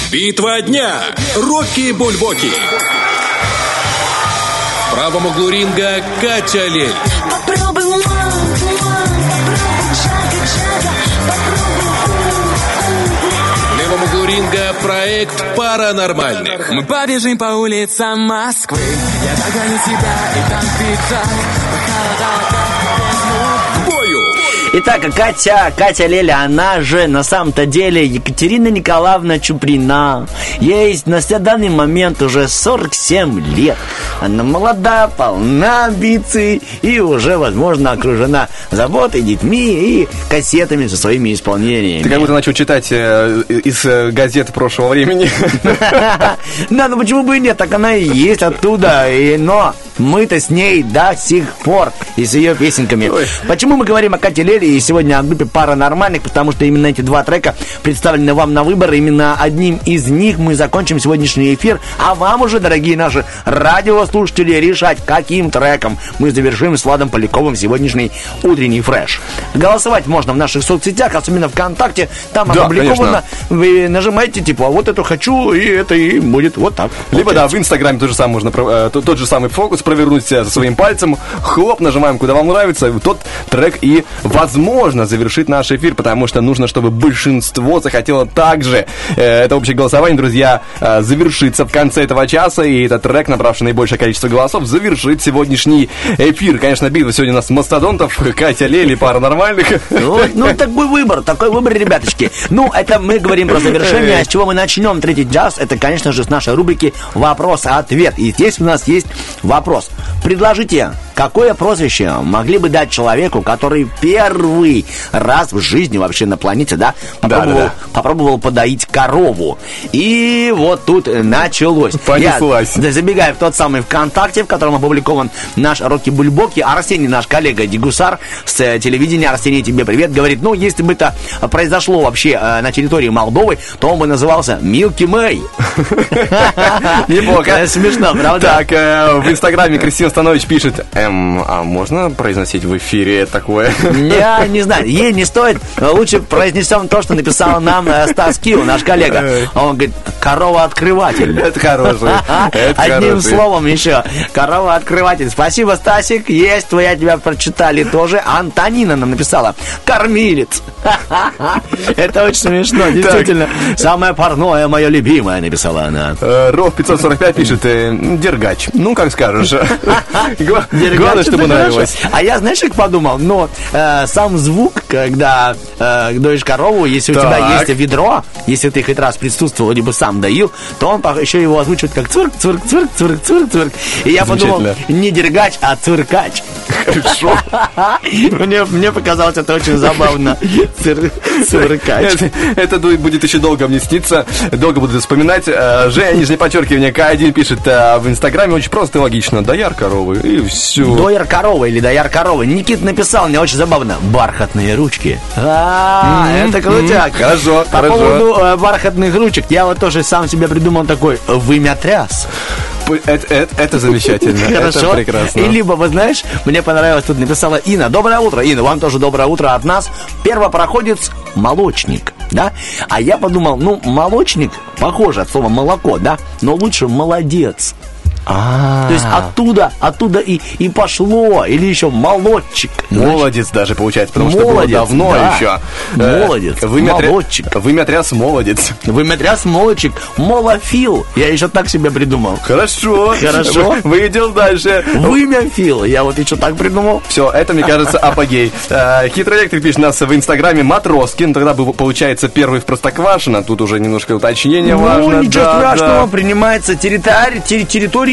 Битва дня. Рокки Бульбоки. В правом углу ринга Катя Лель. Левом углу ринга проект Паранормальных. Мы побежим по улицам Москвы Я догоню тебя, и там пиджак. Итак, Катя, Катя Леля, она же на самом-то деле Екатерина Николаевна Чуприна. Ей на данный момент уже 47 лет. Она молода, полна амбиций и уже, возможно, окружена заботой, детьми и кассетами со своими исполнениями. Ты как будто начал читать э, из э, газет прошлого времени. Да, ну почему бы и нет, так она и есть оттуда, и, но мы-то с ней до сих пор и с ее песенками. Почему мы говорим о Кате Леле и сегодня о группе Паранормальных? Потому что именно эти два трека представлены вам на выбор. Именно одним из них мы закончим сегодняшний эфир, а вам уже, дорогие наши радиослушатели, решать, каким треком мы завершим с Владом Поляковым сегодняшний утренний фреш. Голосовать можно в наших соцсетях, особенно ВКонтакте, там Да, опубликовано. Вы нажимаете, типа, вот это хочу, и это и будет вот так. Либо, да, в Инстаграме тот же самый можно, э, тот же самый фокус провернуть со своим пальцем, хлоп, нажимаем, куда вам нравится, тот трек и, возможно, завершит наш эфир, потому что нужно, чтобы большинство захотело также. Э, Это общее голосование, друзья, э, завершится в конце этого часа, и этот трек, набравший наибольшее количество голосов, завершит сегодняшний эфир. Конечно, битва сегодня у нас мастодонтов, Катя Лели, пара нормальных. Ну, ну, такой выбор, такой выбор, ребяточки. Ну, это мы говорим про завершение. А с чего мы начнем третий час? Это, конечно же, с нашей рубрики «Вопрос-ответ». И здесь у нас есть вопрос. Предложите, какое прозвище могли бы дать человеку, который первый раз в жизни вообще на планете, да, попробовал, Да-да-да. попробовал подоить корову. И вот тут началось. Понеслась. Я, да, забегая в тот самый ВКонтакте, в котором опубликован наш Рокки Бульбоки, Арсений, наш коллега Дегусар с э, телевидения, Арсений, тебе привет, говорит, ну, если бы это произошло вообще э, на территории Молдовы, то он бы назывался Милки Мэй. Неплохо. Э, Смешно, правда? Так, в Инстаграме Кристина Станович пишет, э, Эм, а можно произносить в эфире такое? Я не знаю, ей не стоит. Лучше произнесем то, что написал нам э, Стас Кио, наш коллега. Он говорит, корова-открыватель. Это хороший. Это Одним хороший. словом еще. Корова-открыватель. Спасибо, Стасик. Есть, твоя тебя прочитали тоже. Антонина нам написала. Кормилец. Это очень смешно, действительно. Самое парное, мое любимое, написала она. Э, Ров 545 пишет, э, Дергач. Ну, как скажешь. Дергач, Главное, чтобы нравилось. А я, знаешь, как подумал? Но э, сам звук, когда э, доишь корову, если у тебя есть ведро, если ты хоть раз присутствовал, либо сам доил, то он еще его озвучивает как цвырк, цвырк, цвырк, цвырк, цвырк, цвырк. И я подумал, не дергач, а цвыркач. Хорошо. Мне, мне показалось это очень забавно. Цвыр- Цвыркач. Это, это будет еще долго мне сниться, долго буду вспоминать. Э, Женя, нижнее подчеркивание, К1 пишет в Инстаграме, очень просто и логично. Дояр коровы, и все. Дояр коровы или дояр коровы. Никит написал, мне очень забавно. Бархатные ручки. А, это крутяк. мгм. Хорошо, По хорошо. поводу э, бархатных ручек, я вот тоже сам себе придумал такой вымятряс. Это, это- это замечательно. Хорошо. Это прекрасно. И либо, вы знаешь, мне понравилось, тут написала Инна. Доброе утро, Инна, вам тоже доброе утро от нас. Первопроходец молочник, да? А я подумал, ну, молочник, похоже от слова молоко, да? Но лучше молодец. А. То есть оттуда, оттуда и, и пошло, или еще молодчик. Молодец даже получается, потому что было Молодец, давно да. еще. Молодец, Вымя молодчик. Вымятряс молодец. Вымятряс молодчик, молофил. Я еще так себе придумал. Хорошо. Хорошо. Вы, вы идем дальше. Вымяфил. Я вот еще так придумал. Все, это, мне кажется, апогей. Э, Хитрый электрик пишет нас в инстаграме Матроскин. Тогда получается, первый в Простоквашино. Тут уже немножко уточнение Ну, важно. ничего Да, страшного, принимается территори- терри-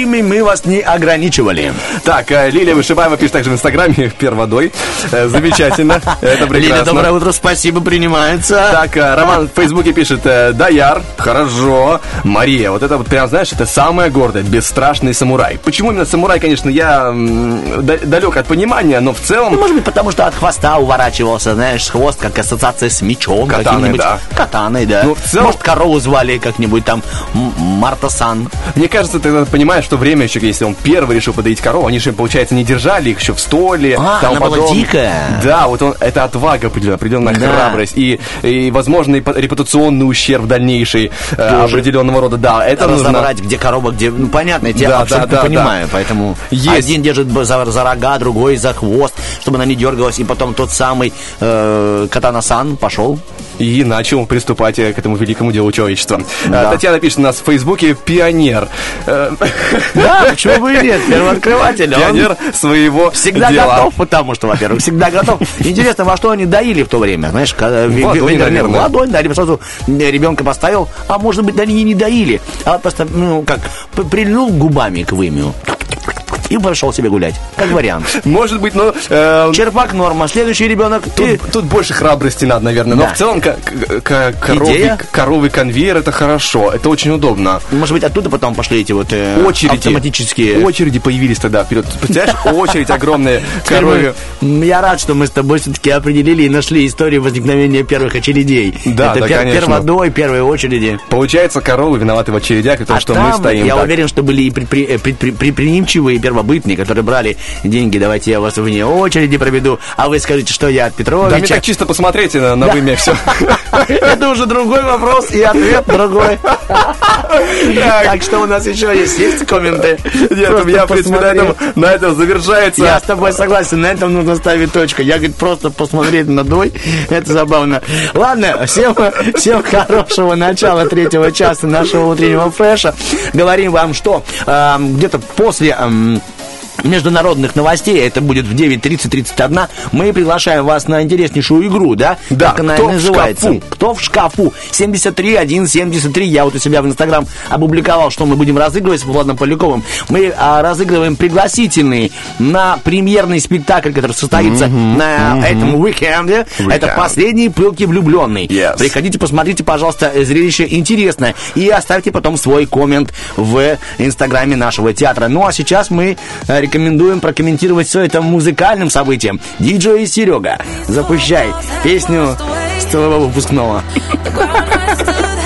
территориями, мы вас не ограничивали. Так, э, Лилия Вышибаева пишет также в инстаграме «Пер водой». Э, Замечательно. Это прекрасно. Лиля, доброе утро, спасибо, принимается. Так, э, Роман в Фейсбуке пишет Даяр, хорошо Мария, вот это вот прям, знаешь, это самое гордое Бесстрашный самурай Почему именно самурай, конечно, я далек от понимания Но в целом Ну, может быть, потому что от хвоста уворачивался, знаешь, хвост как ассоциация с мечом. Катаной, да. Катаной, да. Ну, в целом- Может, корову звали как-нибудь там М- Марта-сан. Мне кажется, ты понимаешь, что время еще, если он первый решил подоить корову Они же, получается, не держали их еще в столе А, тому она была подобное. дикая. Да, вот он, это отвага определенная, определенная Да. храбрость И, и возможный репутационный ущерб дальнейший э, Тоже. определенного рода Да, это нужно разобрать, где корова, где... Ну, понятно, я тебя Да, абсолютно да, да, понимаю, поэтому Есть. один держит за, за рога, другой за хвост, чтобы она не дергалась, и потом тот самый э, Катана-сан пошел. И начал приступать э, к этому великому делу человечества. Э, Да. Татьяна пишет у нас в Фейсбуке «Пионер». Э, Да, почему бы и нет, первооткрыватель. он Пионер своего Всегда дела. готов, потому что, во-первых, всегда готов. Интересно, во что они доили в то время, знаешь, когда ладонь, наверное. Ладонь, да, либо сразу ребенка поставил, а может быть, они и не доили, а просто, ну, как, прильнул губами к вымю и пошел себе гулять, как вариант. Может быть, но... э, Черпак норма, следующий ребенок. Тут, тут больше храбрости надо, наверное. Но Да. в целом к- к- к- коровий, Идея? коровый конвейер это хорошо, это очень удобно. Может быть, оттуда потом пошли эти вот э, Очереди. автоматические... Очереди появились тогда вперед. Представляешь, очередь огромная м, Я рад, что мы с тобой все-таки определили и нашли историю возникновения первых очередей. Да, Это да, пер- конечно. перводой, первые очереди. Получается, коровы виноваты в очередях, и то, А что там, мы стоим я так. уверен, что были и предпри- э, предпри- предприимчивые первобытные, которые брали деньги, давайте я вас вне очереди проведу, а вы скажите, что я от Да мне Петровича. так чисто посмотреть на, на Да. вымя все. Это уже другой вопрос и ответ другой. Так что у нас еще есть, есть комменты? Нет, я, в принципе, на этом, на этом завершается. Я с тобой согласен, на этом нужно ставить точку. Я, говорит, просто посмотреть на дой, это забавно. Ладно, всем, всем хорошего начала третьего часа нашего утреннего фреша. Говорим вам, что э, где-то после... международных новостей, это будет в 9.30-31, мы приглашаем вас на интереснейшую игру, да? Да, Как она «Кто и в называется? шкафу?» Кто в шкафу? 73 1 73. Я вот у себя в Инстаграм опубликовал, что мы будем разыгрывать с Владом Поляковым. Мы а, разыгрываем пригласительные на премьерный спектакль, который состоится на этом уикенде. Это Weekend. «Последний пылкий влюбленный». Yes. Приходите, посмотрите, пожалуйста, зрелище интересное. И оставьте потом свой коммент в Инстаграме нашего театра. Ну, а сейчас мы э, рекомендуем прокомментировать все это музыкальным событием. Диджей Серега, запущай песню с твоего выпускного.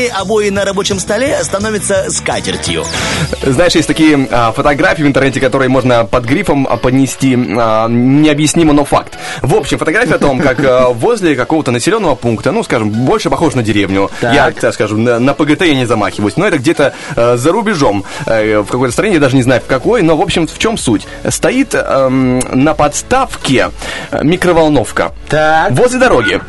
Нами обои на рабочем столе становятся скатертью. Знаешь, есть такие а, фотографии в интернете, которые можно под грифом а, поднести а, необъяснимо, но факт. В общем, фотография о том, как а, возле какого-то населенного пункта, ну, скажем, больше похож на деревню. Так. Я, так скажем, на, на ПГТ я не замахиваюсь, но это где-то а, за рубежом, э, в какой-то стране, я даже не знаю в какой, но, в общем, в чем суть? Стоит эм, на подставке микроволновка Так. возле дороги.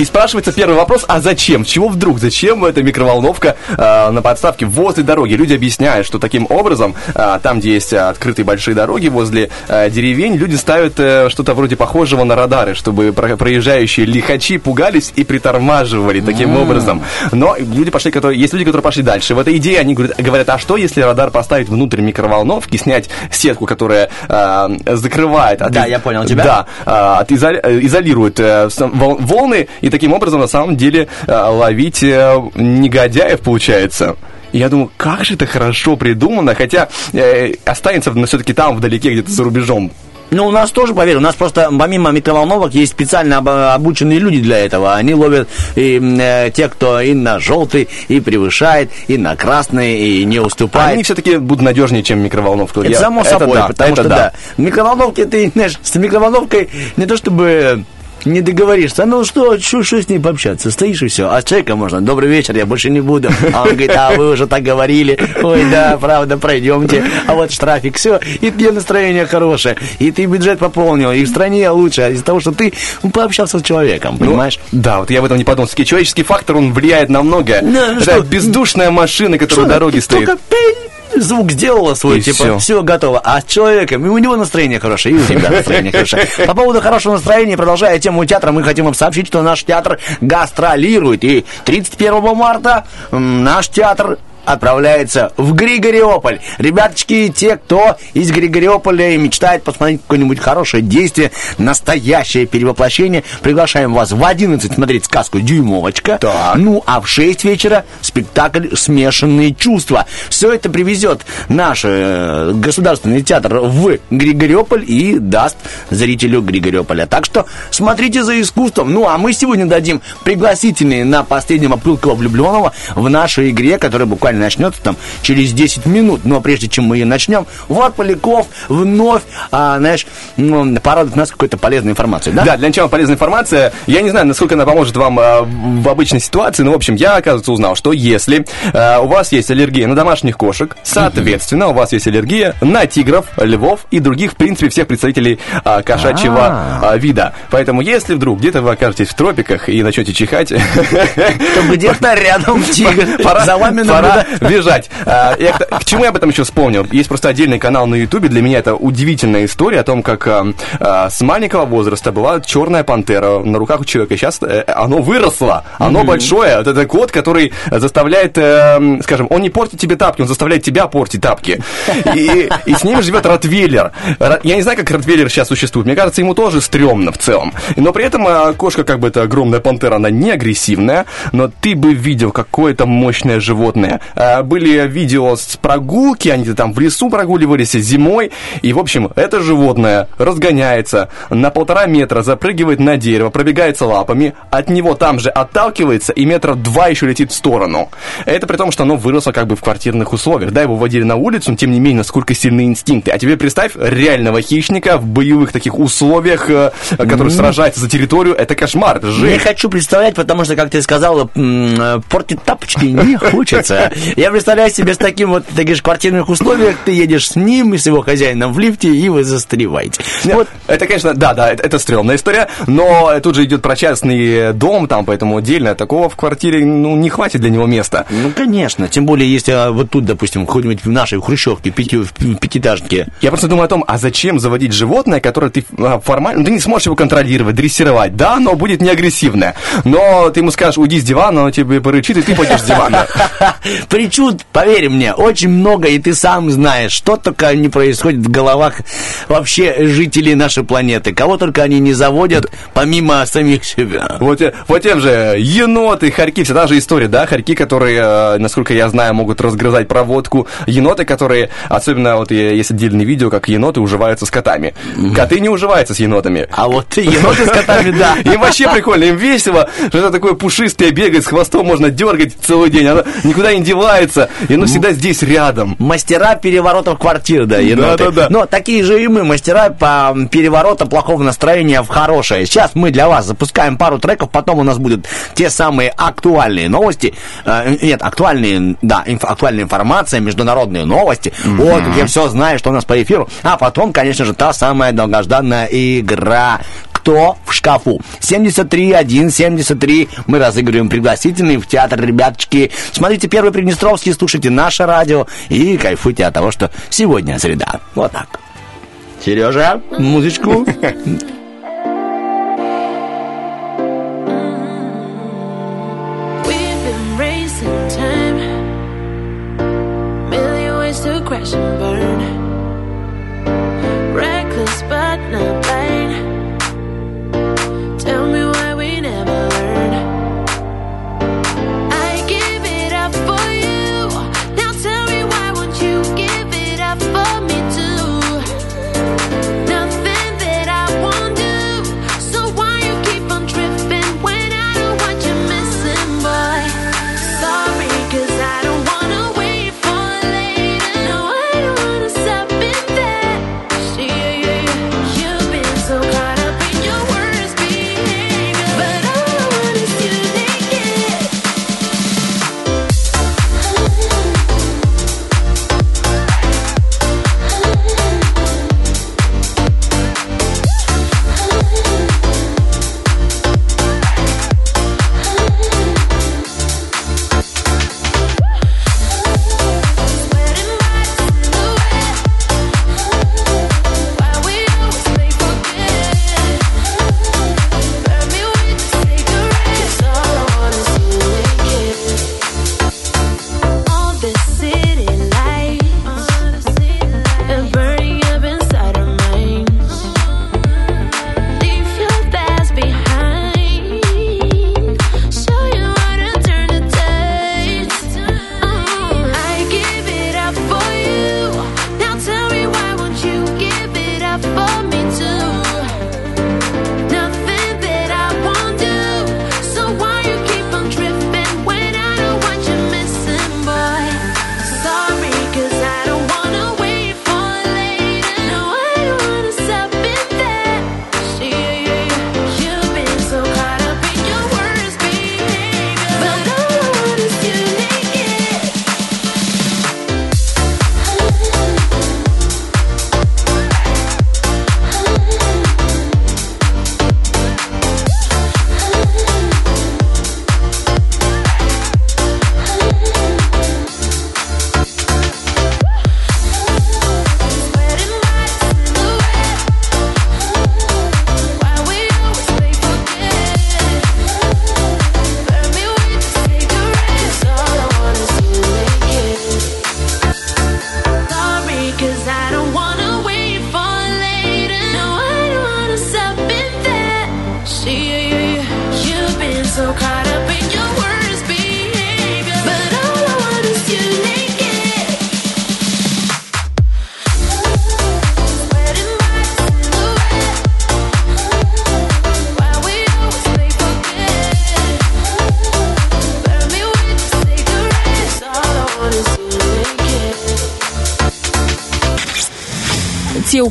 И спрашивается первый вопрос, а зачем? Чего вдруг? Зачем эта микроволновка э, на подставке возле дороги? Люди объясняют, что таким образом, э, там, где есть э, открытые большие дороги возле э, деревень, люди ставят э, что-то вроде похожего на радары, чтобы про- проезжающие лихачи пугались и притормаживали таким образом. Но люди пошли, которые, есть люди, которые пошли дальше. В этой идее они говорят, говорят, а что, если радар поставить внутрь микроволновки, снять сетку, которая э, закрывает... от Да, из- я понял тебя. Да, а, от изоли- э, изолирует э, волны и таким образом на самом деле э, ловить э, негодяев получается. И Я думаю, как же это хорошо придумано, хотя э, останется все-таки там, вдалеке, где-то за рубежом. Ну, у нас тоже, поверь, у нас просто помимо микроволновок есть специально об- обученные люди для этого. Они ловят и, э, те, кто и на желтый, и превышает, и на красный, и не уступает. Они все-таки будут надежнее, чем микроволновка. Это Я- само собой, да, потому это что да. Микроволновки ты, знаешь, с микроволновкой не то чтобы не договоришься, ну что, что, что с ней пообщаться, стоишь и все, а с человеком можно, добрый вечер, я больше не буду, а он говорит, а вы уже так говорили, ой, да, правда, пройдемте, а вот штрафик, все, и тебе настроение хорошее, и ты бюджет пополнил, и в стране лучше, из-за того, что ты ну, пообщался с человеком, Ну, понимаешь? Да, вот я в этом не подумал. Человеческий фактор, он влияет на многое. Да, ну это что? бездушная машина, которая Что, на дороге стоит. Только пень, звук сделала свой, И типа, всё. все. готово. А с человеком, и у него настроение хорошее, и у тебя настроение хорошее. По поводу хорошего настроения, продолжая тему театра, мы хотим вам сообщить, что наш театр гастролирует. И 31 марта наш театр отправляется в Григориополь. Ребяточки, те, кто из Григориополя и мечтает посмотреть какое-нибудь хорошее действие, настоящее перевоплощение, приглашаем вас в 11 смотреть сказку «Дюймовочка». Ну, а в 6 вечера спектакль «Смешанные чувства». Все это привезет наш э, государственный театр в Григориополь и даст зрителю Григориополя. Так что смотрите за искусством. Ну, а мы сегодня дадим пригласительные на последнего пылкого влюбленного в нашей игре, которая буквально начнется там через 10 минут. Но прежде чем мы ее начнем, вот Поляков вновь, а, знаешь, ну, порадует нас какой-то полезной информацией, да? Да, для начала полезная информация. Я не знаю, насколько она поможет вам э, в обычной ситуации, но, в общем, я, оказывается, узнал, что если э, у вас есть аллергия на домашних кошек, соответственно, у вас есть аллергия на тигров, львов и других, в принципе, всех представителей э, кошачьего А. э, вида. Поэтому, если вдруг где-то вы окажетесь в тропиках и начнете чихать, То где-то рядом тигр за вами наблюдает. бежать. А, я к, чему я об этом еще вспомнил? Есть просто отдельный канал на Ютубе. Для меня это удивительная история о том, как а, а, с маленького возраста была черная пантера на руках у человека. Сейчас э, оно выросло, оно большое. Вот это кот, который заставляет, э, скажем, он не портит тебе тапки, он заставляет тебя портить тапки. И, и с ним живет Ротвейлер. Ро- Я не знаю, как Ротвейлер сейчас существует. Мне кажется, ему тоже стрёмно в целом. Но при этом кошка, как бы это огромная пантера, она не агрессивная, но ты бы видел какое-то мощное животное. А, Были видео с прогулки, они там в лесу прогуливались зимой, и, в общем, это животное разгоняется на полтора метра, запрыгивает на дерево, пробегается лапами, от него там же отталкивается и метров два еще летит в сторону. Это при том, что оно выросло как бы в квартирных условиях. Да, его вводили на улицу, но тем не менее, насколько сильны инстинкты. А тебе представь реального хищника в боевых таких условиях, э, который сражается за территорию, это кошмар, это Не жесть. хочу представлять, потому что, как ты сказала, м, э, портить тапочки не хочется. Я представляю себе с таким вот, ты говоришь, квартирных условиях, ты едешь с ним и с его хозяином в лифте, и вы застреваете. Вот. Это, конечно, да, да, это, это стрёмная история, но тут же идет про частный дом, там, поэтому отдельно такого в квартире, ну, не хватит для него места. Ну, конечно. Тем более, если а, вот тут, допустим, хоть-нибудь в нашей хрущевке, пяти, в пятиэтажке. Я просто думаю о том, а зачем заводить животное, которое ты а, формально, ну, ты не сможешь его контролировать, дрессировать, да, оно будет не агрессивное, но ты ему скажешь, уйди с дивана, оно тебе порычит, и ты пойдешь с дивана. Причуд, поверь мне, очень много, и ты сам знаешь, что только не происходит в головах вообще жителей нашей планеты. Кого только они не заводят, помимо самих себя. Вот, вот тем же еноты, хорьки, всегда же история, да, хорьки, которые, э, насколько я знаю, могут разгрызать проводку, еноты, которые, особенно вот есть отдельные видео, как еноты уживаются с котами. Коты не уживаются с енотами. А вот еноты с котами, да. Им вообще прикольно, им весело, что это такое пушистое бегает, с хвостом можно дергать целый день, оно никуда не девается, и оно всегда здесь рядом. Мастера переворотов квартир, да, еноты. Да-да-да. Но такие же и мы, мастера по перевороту плохого настроения в хорошее. Сейчас мы для вас запускаем пару треков, потом у нас будут те самые актуальные новости. Э, нет, актуальные, да, инф- актуальная информация, международные новости. Вот, я все знаю, что у нас по эфиру. А потом, конечно же, та самая долгожданная игра кто в шкафу. 73-1-73. Мы разыгрываем пригласительный в театр, ребяточки. Смотрите Первый Приднестровский, слушайте наше радио и кайфуйте от того, что сегодня среда. Вот так. Сережа, музычку.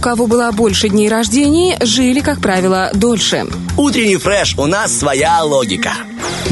кого было больше дней рождений, жили, как правило, дольше. Утренний фреш, у нас своя логика.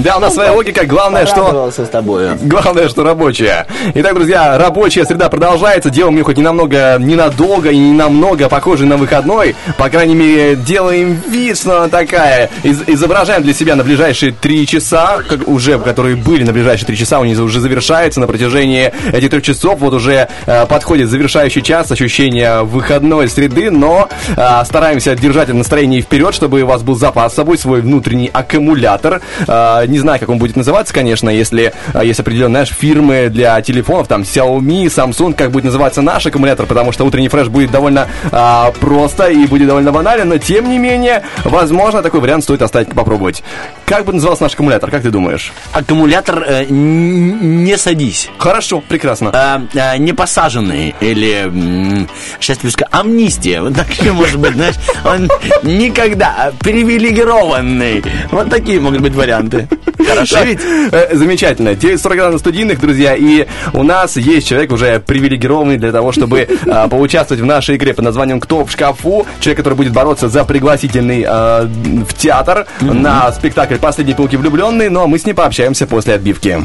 Да, у нас своя логика, главное, что... С тобой. Главное, что рабочая. Итак, друзья, рабочая среда продолжается. Делаем ее хоть не намного, ненадолго и не намного похожей на выходной. По крайней мере, делаем вид, что она такая. Из- изображаем для себя на ближайшие три часа, как уже, которые были на ближайшие три часа, у них уже завершается на протяжении этих трех часов. Вот уже э, подходит завершающий час, ощущение выходной среды, но а, стараемся держать это настроение вперед, чтобы у вас был запас с собой, свой внутренний аккумулятор. А, не знаю, как он будет называться, конечно, если а, есть определенные знаешь, фирмы для телефонов, там Xiaomi, Samsung, как будет называться наш аккумулятор, потому что утренний фреш будет довольно а, просто и будет довольно банален, но тем не менее, возможно, такой вариант стоит оставить попробовать. Как бы назывался наш аккумулятор, как ты думаешь? Аккумулятор э, не садись. Хорошо, прекрасно. А, а, не посаженный или сейчас скажу, амнистия. Вот такие может быть, знаешь, он никогда привилегированный. Вот такие могут быть варианты. Хорошо ведь? э, Замечательно. 9.40 градусов студийных, друзья, и у нас есть человек уже привилегированный для того, чтобы э, поучаствовать в нашей игре под названием «Кто в шкафу?». Человек, который будет бороться за пригласительный э, в театр на спектакль «Последние пилки влюбленные», но мы с ним пообщаемся после отбивки.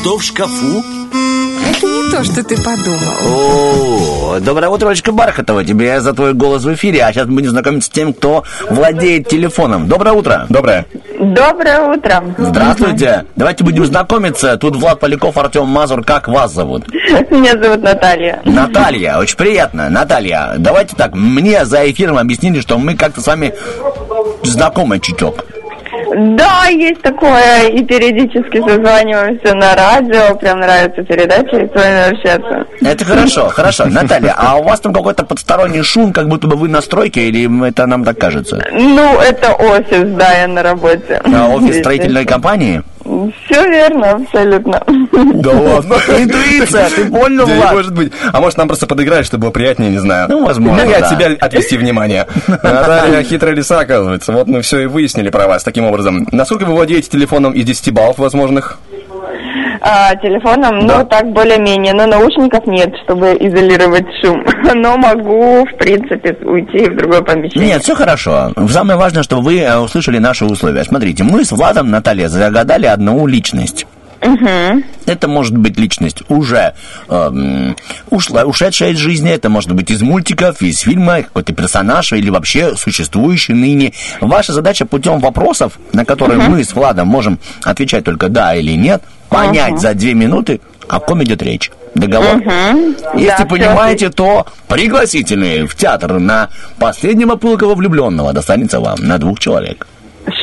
Кто в шкафу? Это не то, что ты подумал. О, доброе утро, Олечка Бархатова. Тебе за твой голос в эфире. А сейчас мы будем знакомиться с тем, кто владеет телефоном. Доброе утро. Доброе. Доброе утро. Здравствуйте. Давайте будем знакомиться. Тут Влад Поляков, Артем Мазур. Как вас зовут? Меня зовут Наталья. Наталья, очень приятно. Наталья, давайте так, мне за эфиром объяснили, что мы как-то с вами знакомы чуток. Да, есть такое, и периодически созваниваемся на радио, прям нравится передача, и с вами общаться. Это хорошо, хорошо. Наталья, а у вас там какой-то подсторонний шум, как будто бы вы на стройке, или это нам так кажется? Ну, это офис, да, я на работе. А офис строительной компании? Все верно, абсолютно. Да ладно. Интуиция, ты понял, Влад? может быть. А может, нам просто подыграть, чтобы было приятнее, не знаю. Ну, возможно, Ну, и от да. себя отвести внимание. Наталья хитрая лиса, оказывается. Вот мы все и выяснили про вас таким образом. Насколько вы владеете телефоном из 10 баллов возможных? А, телефоном, Да. ну, так более-менее, но наушников нет, чтобы изолировать шум. Но могу, в принципе, уйти в другое помещение. Нет, все хорошо. Самое важное, что вы э, услышали наши условия. Смотрите, мы с Владом, Наталья, загадали одну личность. Мгм. Это может быть личность уже эм, ушла, ушедшая из жизни, это может быть из мультиков, из фильма, какой-то персонаж или вообще существующий ныне. Ваша задача путем вопросов, на которые мы с Владом можем отвечать только да или нет, понять Ага. за две минуты, о ком идет речь. Договор? Мгм. Если Да, понимаете, то пригласительные в театр на последнего пылкого влюбленного достанется вам на двух человек.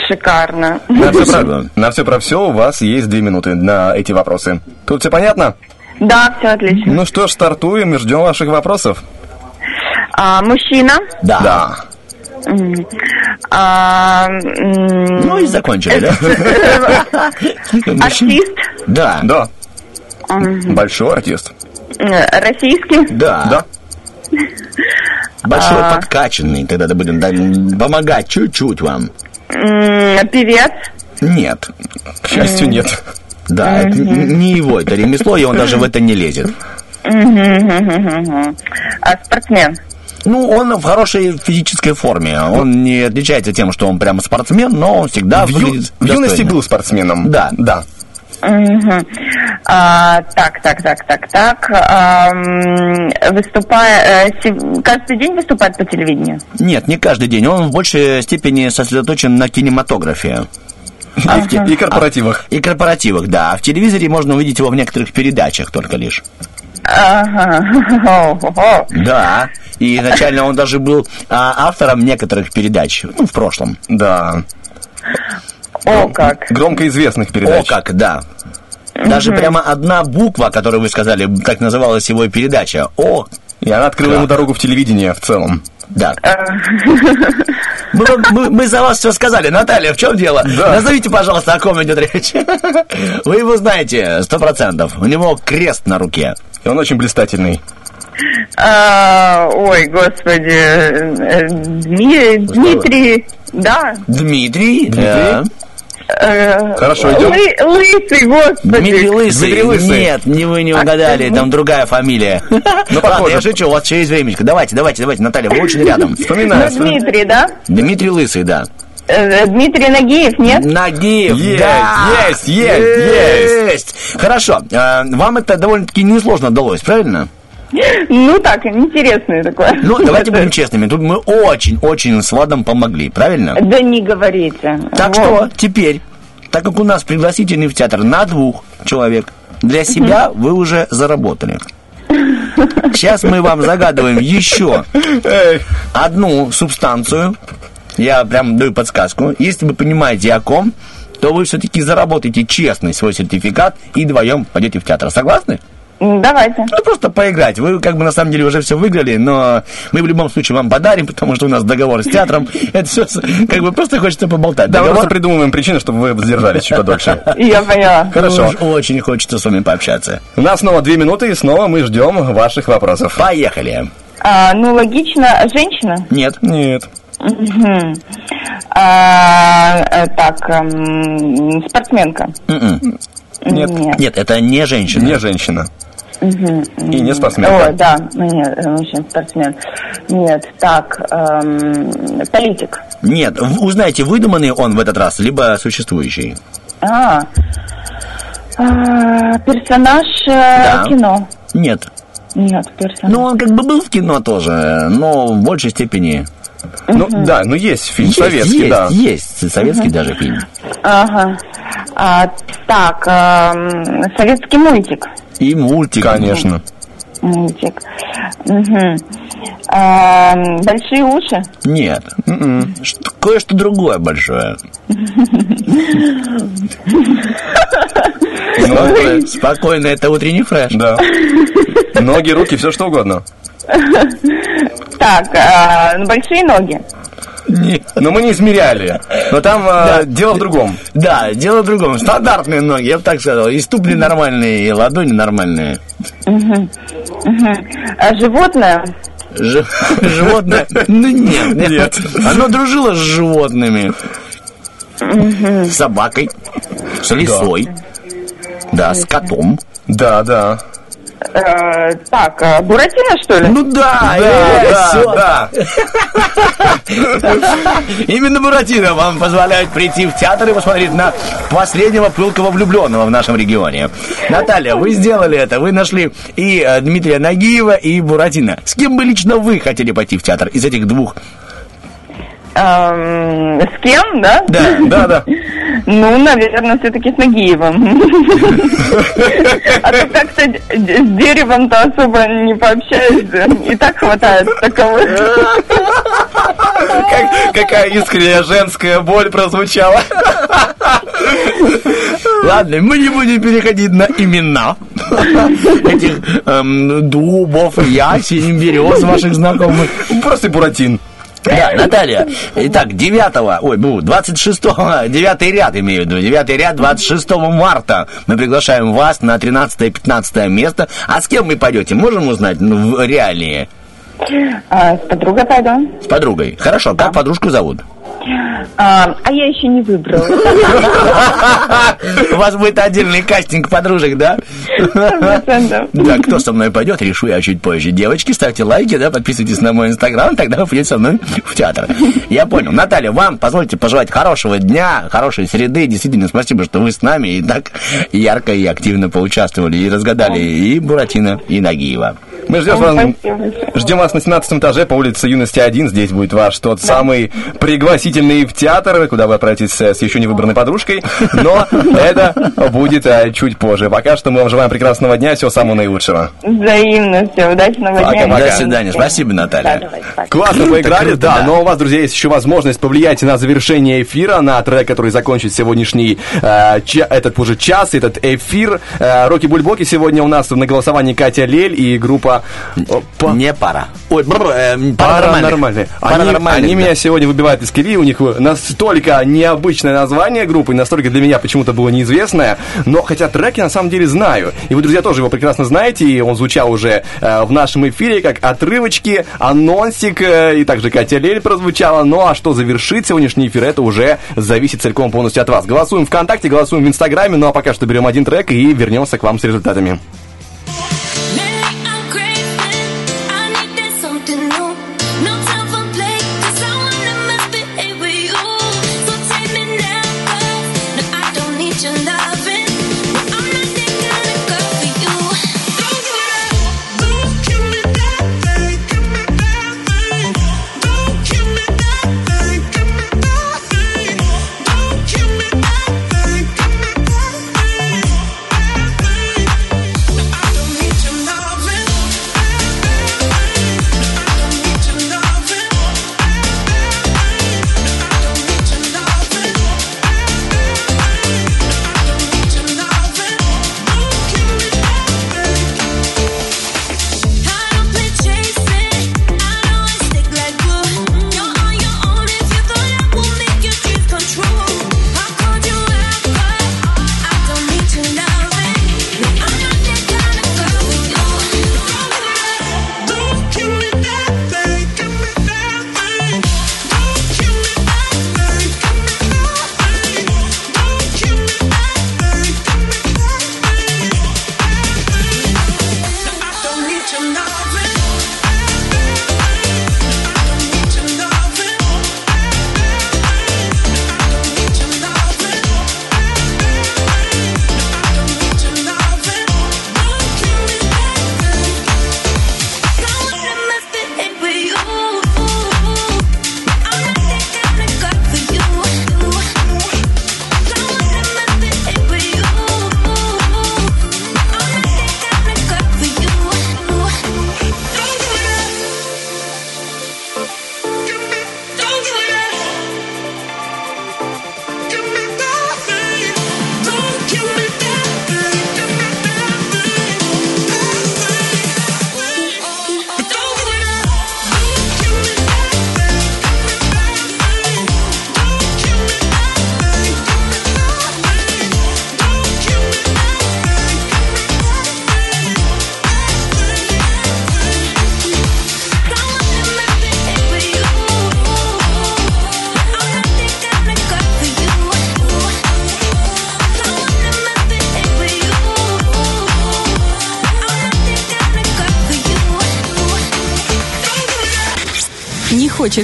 Шикарно. На все, про, на все про все у вас есть две минуты на эти вопросы. Тут все понятно? Да, все отлично. Ну что ж, стартуем и ждем ваших вопросов. А, мужчина? Да. Да. А, Ну и закончили, да? Артист? Да. Да. Большой артист. Российский? Да. Да. Большой А. подкачанный, тогда да будем помогать чуть-чуть вам. Певец? Нет. К счастью, нет. Да, это не его это ремесло, и он даже в это не лезет. А спортсмен? Ну, он в хорошей физической форме. Он не отличается тем, что он прямо спортсмен, но он всегда В, ю- в юности был спортсменом. Да. Да. Мгм. А, так, так, так, так, так. Ам, выступая, э, каждый день выступает по телевидению? Нет, не каждый день. Он в большей степени сосредоточен на кинематографе. А в те- И корпоративах. И корпоративах, да. А в телевизоре можно увидеть его в некоторых передачах только лишь. Ага. Да. И изначально он даже был а, автором некоторых передач, ну, в прошлом. Да. О, как. Громко известных О, передач. как, да. Даже Мгм. прямо одна буква, которую вы сказали, так называлась его передача. О, И она открыла ему дорогу в телевидение в целом. да. Мы, мы- мы за вас все сказали. Наталья, в чем дело? Да. Назовите, пожалуйста, о ком идет речь. Вы его знаете, сто процентов. У него крест на руке. И он очень блистательный. а, Ой, господи. э, Дми- Дмитрий, да. Дмитрий. да. Э, Хорошо, идем. Лы- Лысый, господи. Дмитрий Лысый. Дмитрий Лысый. Нет, не вы не угадали, там другая фамилия. Ну, ладно, похоже. я шучу, у вас еще есть времечко. Давайте, давайте, давайте, Наталья, вы очень рядом. Ну, Вспоминаю. вспоминаю. Дмитрий, да? Дмитрий Лысый, да. Э, Дмитрий Нагиев, нет? Нагиев, Есть, да! есть, есть, есть. Хорошо, э, вам это довольно-таки несложно далось, правильно? Ну так, интересное такое. Ну, давайте будем честными. Тут мы очень-очень с Владом помогли, правильно? Да не говорите. Так Вот. что теперь, так как у нас пригласительный в театр на двух человек, для себя вы уже заработали. Сейчас мы вам загадываем еще одну субстанцию. Я прям даю подсказку. Если вы понимаете о ком, то вы все-таки заработаете честный свой сертификат и вдвоем пойдете в театр. Согласны? Давайте. Ну, просто поиграть. Вы как бы на самом деле уже все выиграли, но мы в любом случае вам подарим, потому что у нас договор с театром. Это все как бы просто хочется поболтать. Да, Договор- просто придумываем причины, чтобы вы воздержались чуть подольше. Я поняла. Хорошо. Уж Очень хочется с вами пообщаться. У нас снова две минуты, и снова мы ждем ваших вопросов. Поехали. А, ну, логично, женщина? Нет. Нет. А, э, так, эм, спортсменка? М-м. Нет. Нет, это не женщина. Не женщина. Мгм. И не Ой, спортсменка. да, ну, нет, э, мужчина, спортсмен. Нет, так, эм, политик. Нет, узнайте, выдуманный он в этот раз, либо существующий. А, А, персонаж э, Да. кино. Нет. Нет, персонаж. Ну, он как бы был в кино тоже, но в большей степени... Ну, да, ну есть фильм Есть, советский, есть, да. Есть, советский Мгм. даже фильм. Ага. А, так, эм, советский мультик. И мультик. Конечно. Мультик. Мгм. Эм, большие уши. Нет. Что- Кое-что другое большое. Спокойно, спокойно, это утренний фреш. Да. Ноги, руки, все что угодно. Так, э, большие ноги. Но мы не измеряли. Но там э, дело в другом. Да, дело в другом. Стандартные ноги, я бы так сказал. И ступни нормальные, и ладони нормальные. А животное. Жи- Животное? Ну нет, нет. Оно дружило с животными. С собакой, с лисой. Да, с котом. Да, да. Э, так, э, Буратино, что ли? Ну да, Да, э, да, да. Именно Буратино вам позволяет прийти в театр и посмотреть на последнего пылкого влюбленного в нашем регионе. Наталья, вы сделали это. Вы нашли и Дмитрия Нагиева, и Буратино. С кем бы лично вы хотели пойти в театр из этих двух? Эм, с кем, да? Да, да, да. Ну, наверное, все-таки с Нагиевым. А то как-то с деревом-то особо не пообщаешься. И так хватает таковых. Как- какая искренняя женская боль прозвучала. Ладно, мы не будем переходить на имена этих эм, дубов, ясень, берез ваших знакомых. Просто Буратин. Да, Наталья. Итак, 9 ой, ну, 26 девятый ряд имею в виду, девятый ряд 26 марта мы приглашаем вас на 13 и 15 место. А с кем вы пойдете, можем узнать ну, в реалии? А, с подругой пойду. С подругой. Хорошо, как подружку зовут? А, а я еще не выбрала. У вас будет отдельный кастинг подружек, да? Да, кто со мной пойдет, решу я чуть позже. Девочки, ставьте лайки, да, подписывайтесь на мой инстаграм, тогда вы пойдете со мной в театр. Я понял. Наталья, вам позвольте пожелать хорошего дня, хорошей среды. Действительно, спасибо, что вы с нами и так ярко и активно поучаствовали и разгадали и Буратино, и Нагиева. Мы ждем вас, ждем вас на 17 этаже по улице Юности 1. Здесь будет ваш тот самый пригласительный в театр, куда вы отправитесь с еще не выбранной подружкой. Но это будет э, чуть позже. Пока что мы вам желаем прекрасного дня, всего самого наилучшего. Взаимно. Все, удачного дня. До свидания. Спасибо, Наталья. Классно поиграли, круто, да, да. но у вас, друзья, есть еще возможность повлиять на завершение эфира, на трек, который закончит сегодняшний э, ча- этот уже час, этот эфир. Э, Роки Бульбоки сегодня у нас на голосовании Катя Лель и группа о, па- Не пара. Ой, бр- э, Паранормальные. паранормальных. Они, они да. меня сегодня выбивают из колеи. У них настолько необычное название группы, настолько для меня почему-то было неизвестное. Но хотя трек я на самом деле знаю. И вы, друзья, тоже его прекрасно знаете. И он звучал уже э, в нашем эфире как отрывочки, анонсик. э, и также Катя Лель прозвучала. Ну а что завершит сегодняшний эфир, это уже зависит целиком полностью от вас. Голосуем ВКонтакте, голосуем в Инстаграме. Ну а пока что берем один трек и вернемся к вам с результатами.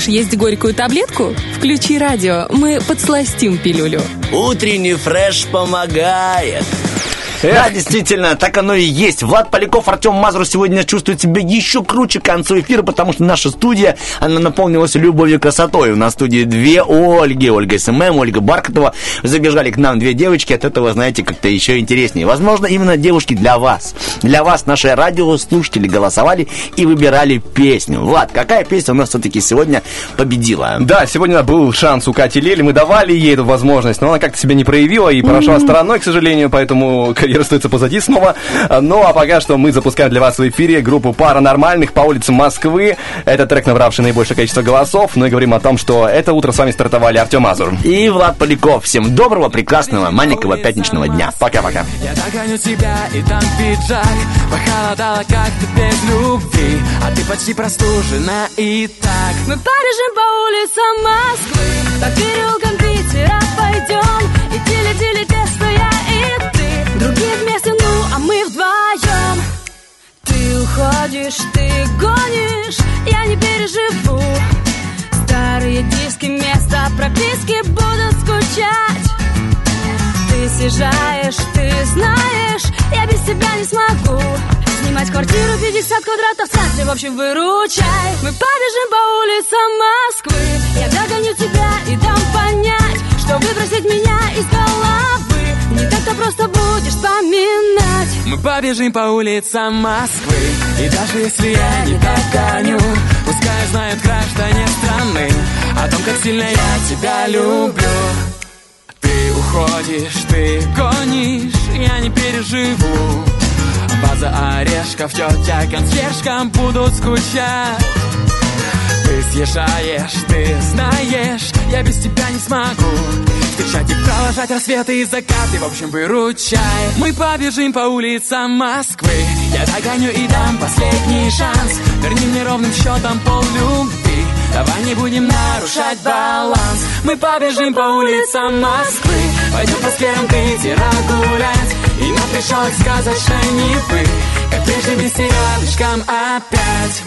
Хочешь есть горькую таблетку? Включи радио, мы подсластим пилюлю. Утренний фреш помогает. Да, действительно, так оно и есть. Влад Поляков, Артем Мазур сегодня чувствует себя еще круче к концу эфира, потому что наша студия, она наполнилась любовью и красотой. У нас в студии две Ольги, Ольга SMM, Ольга Баркотова. Забежали к нам две девочки, от этого, знаете, как-то еще интереснее. Возможно, именно девушки для вас. Для вас наши радиослушатели голосовали и выбирали песню. Влад, какая песня у нас все-таки сегодня победила? Да, сегодня был шанс у Кати Лели, мы давали ей эту возможность, но она как-то себя не проявила и прошла стороной, к сожалению, поэтому карьера остается позади снова. Ну, а пока что мы запускаем для вас в эфире группу «Паранормальных» по улицам Москвы. Это трек, набравший наибольшее количество голосов. Ну и говорим о том, что это утро с вами стартовали Артем Азур. И Влад Поляков. Всем доброго, прекрасного, маленького пятничного дня. Пока-пока. Я догоню тебя, и там пиджак Похолодало как-то без любви А ты почти простужена и так Мы побежим по улицам Москвы По переулкам Питера пойдем Другие вместе, ну а мы вдвоем Ты уходишь, ты гонишь Я не переживу. Старые диски вместо прописки будут скучать. Ты съезжаешь, ты знаешь Я без тебя не смогу. Снимать квартиру 50 квадратов в центре В общем, выручай. Мы побежим по улицам Москвы. Я догоню тебя и дам понять Что выбросить меня из головы Не так-то просто будешь вспоминать Мы побежим по улицам Москвы. И даже если я не догоню Пускай знают граждане страны О том, как сильно я тебя люблю. Ты уходишь, ты гонишь Я не переживу. База орешков, тетя консьержкам будут скучать Ты съезжаешь, ты знаешь Я без тебя не смогу. Встречать и провожать рассветы и закаты В общем, выручай. Мы побежим по улицам Москвы. Я догоню и дам последний шанс. Верни мне ровным счетом пол любви. Давай не будем нарушать баланс. Мы побежим по улицам Москвы. Пойдем по скверам Питера гулять. И на пришелок сказочной Невы Как прежде вместе рядышком опять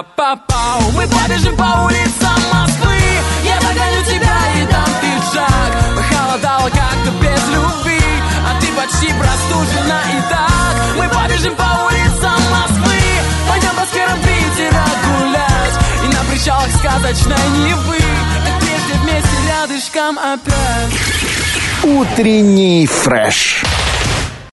вара вара па па Мы побежим по улицам Москвы. Я догоню тебя и дам пиджак. Похолодало как-то без любви А ты почти простужена и так Мы побежим по улицам Москвы. Пойдем по скверам Питера гулять. И на причалах сказочной Невы. Как прежде вместе рядышком опять. Утренний фреш.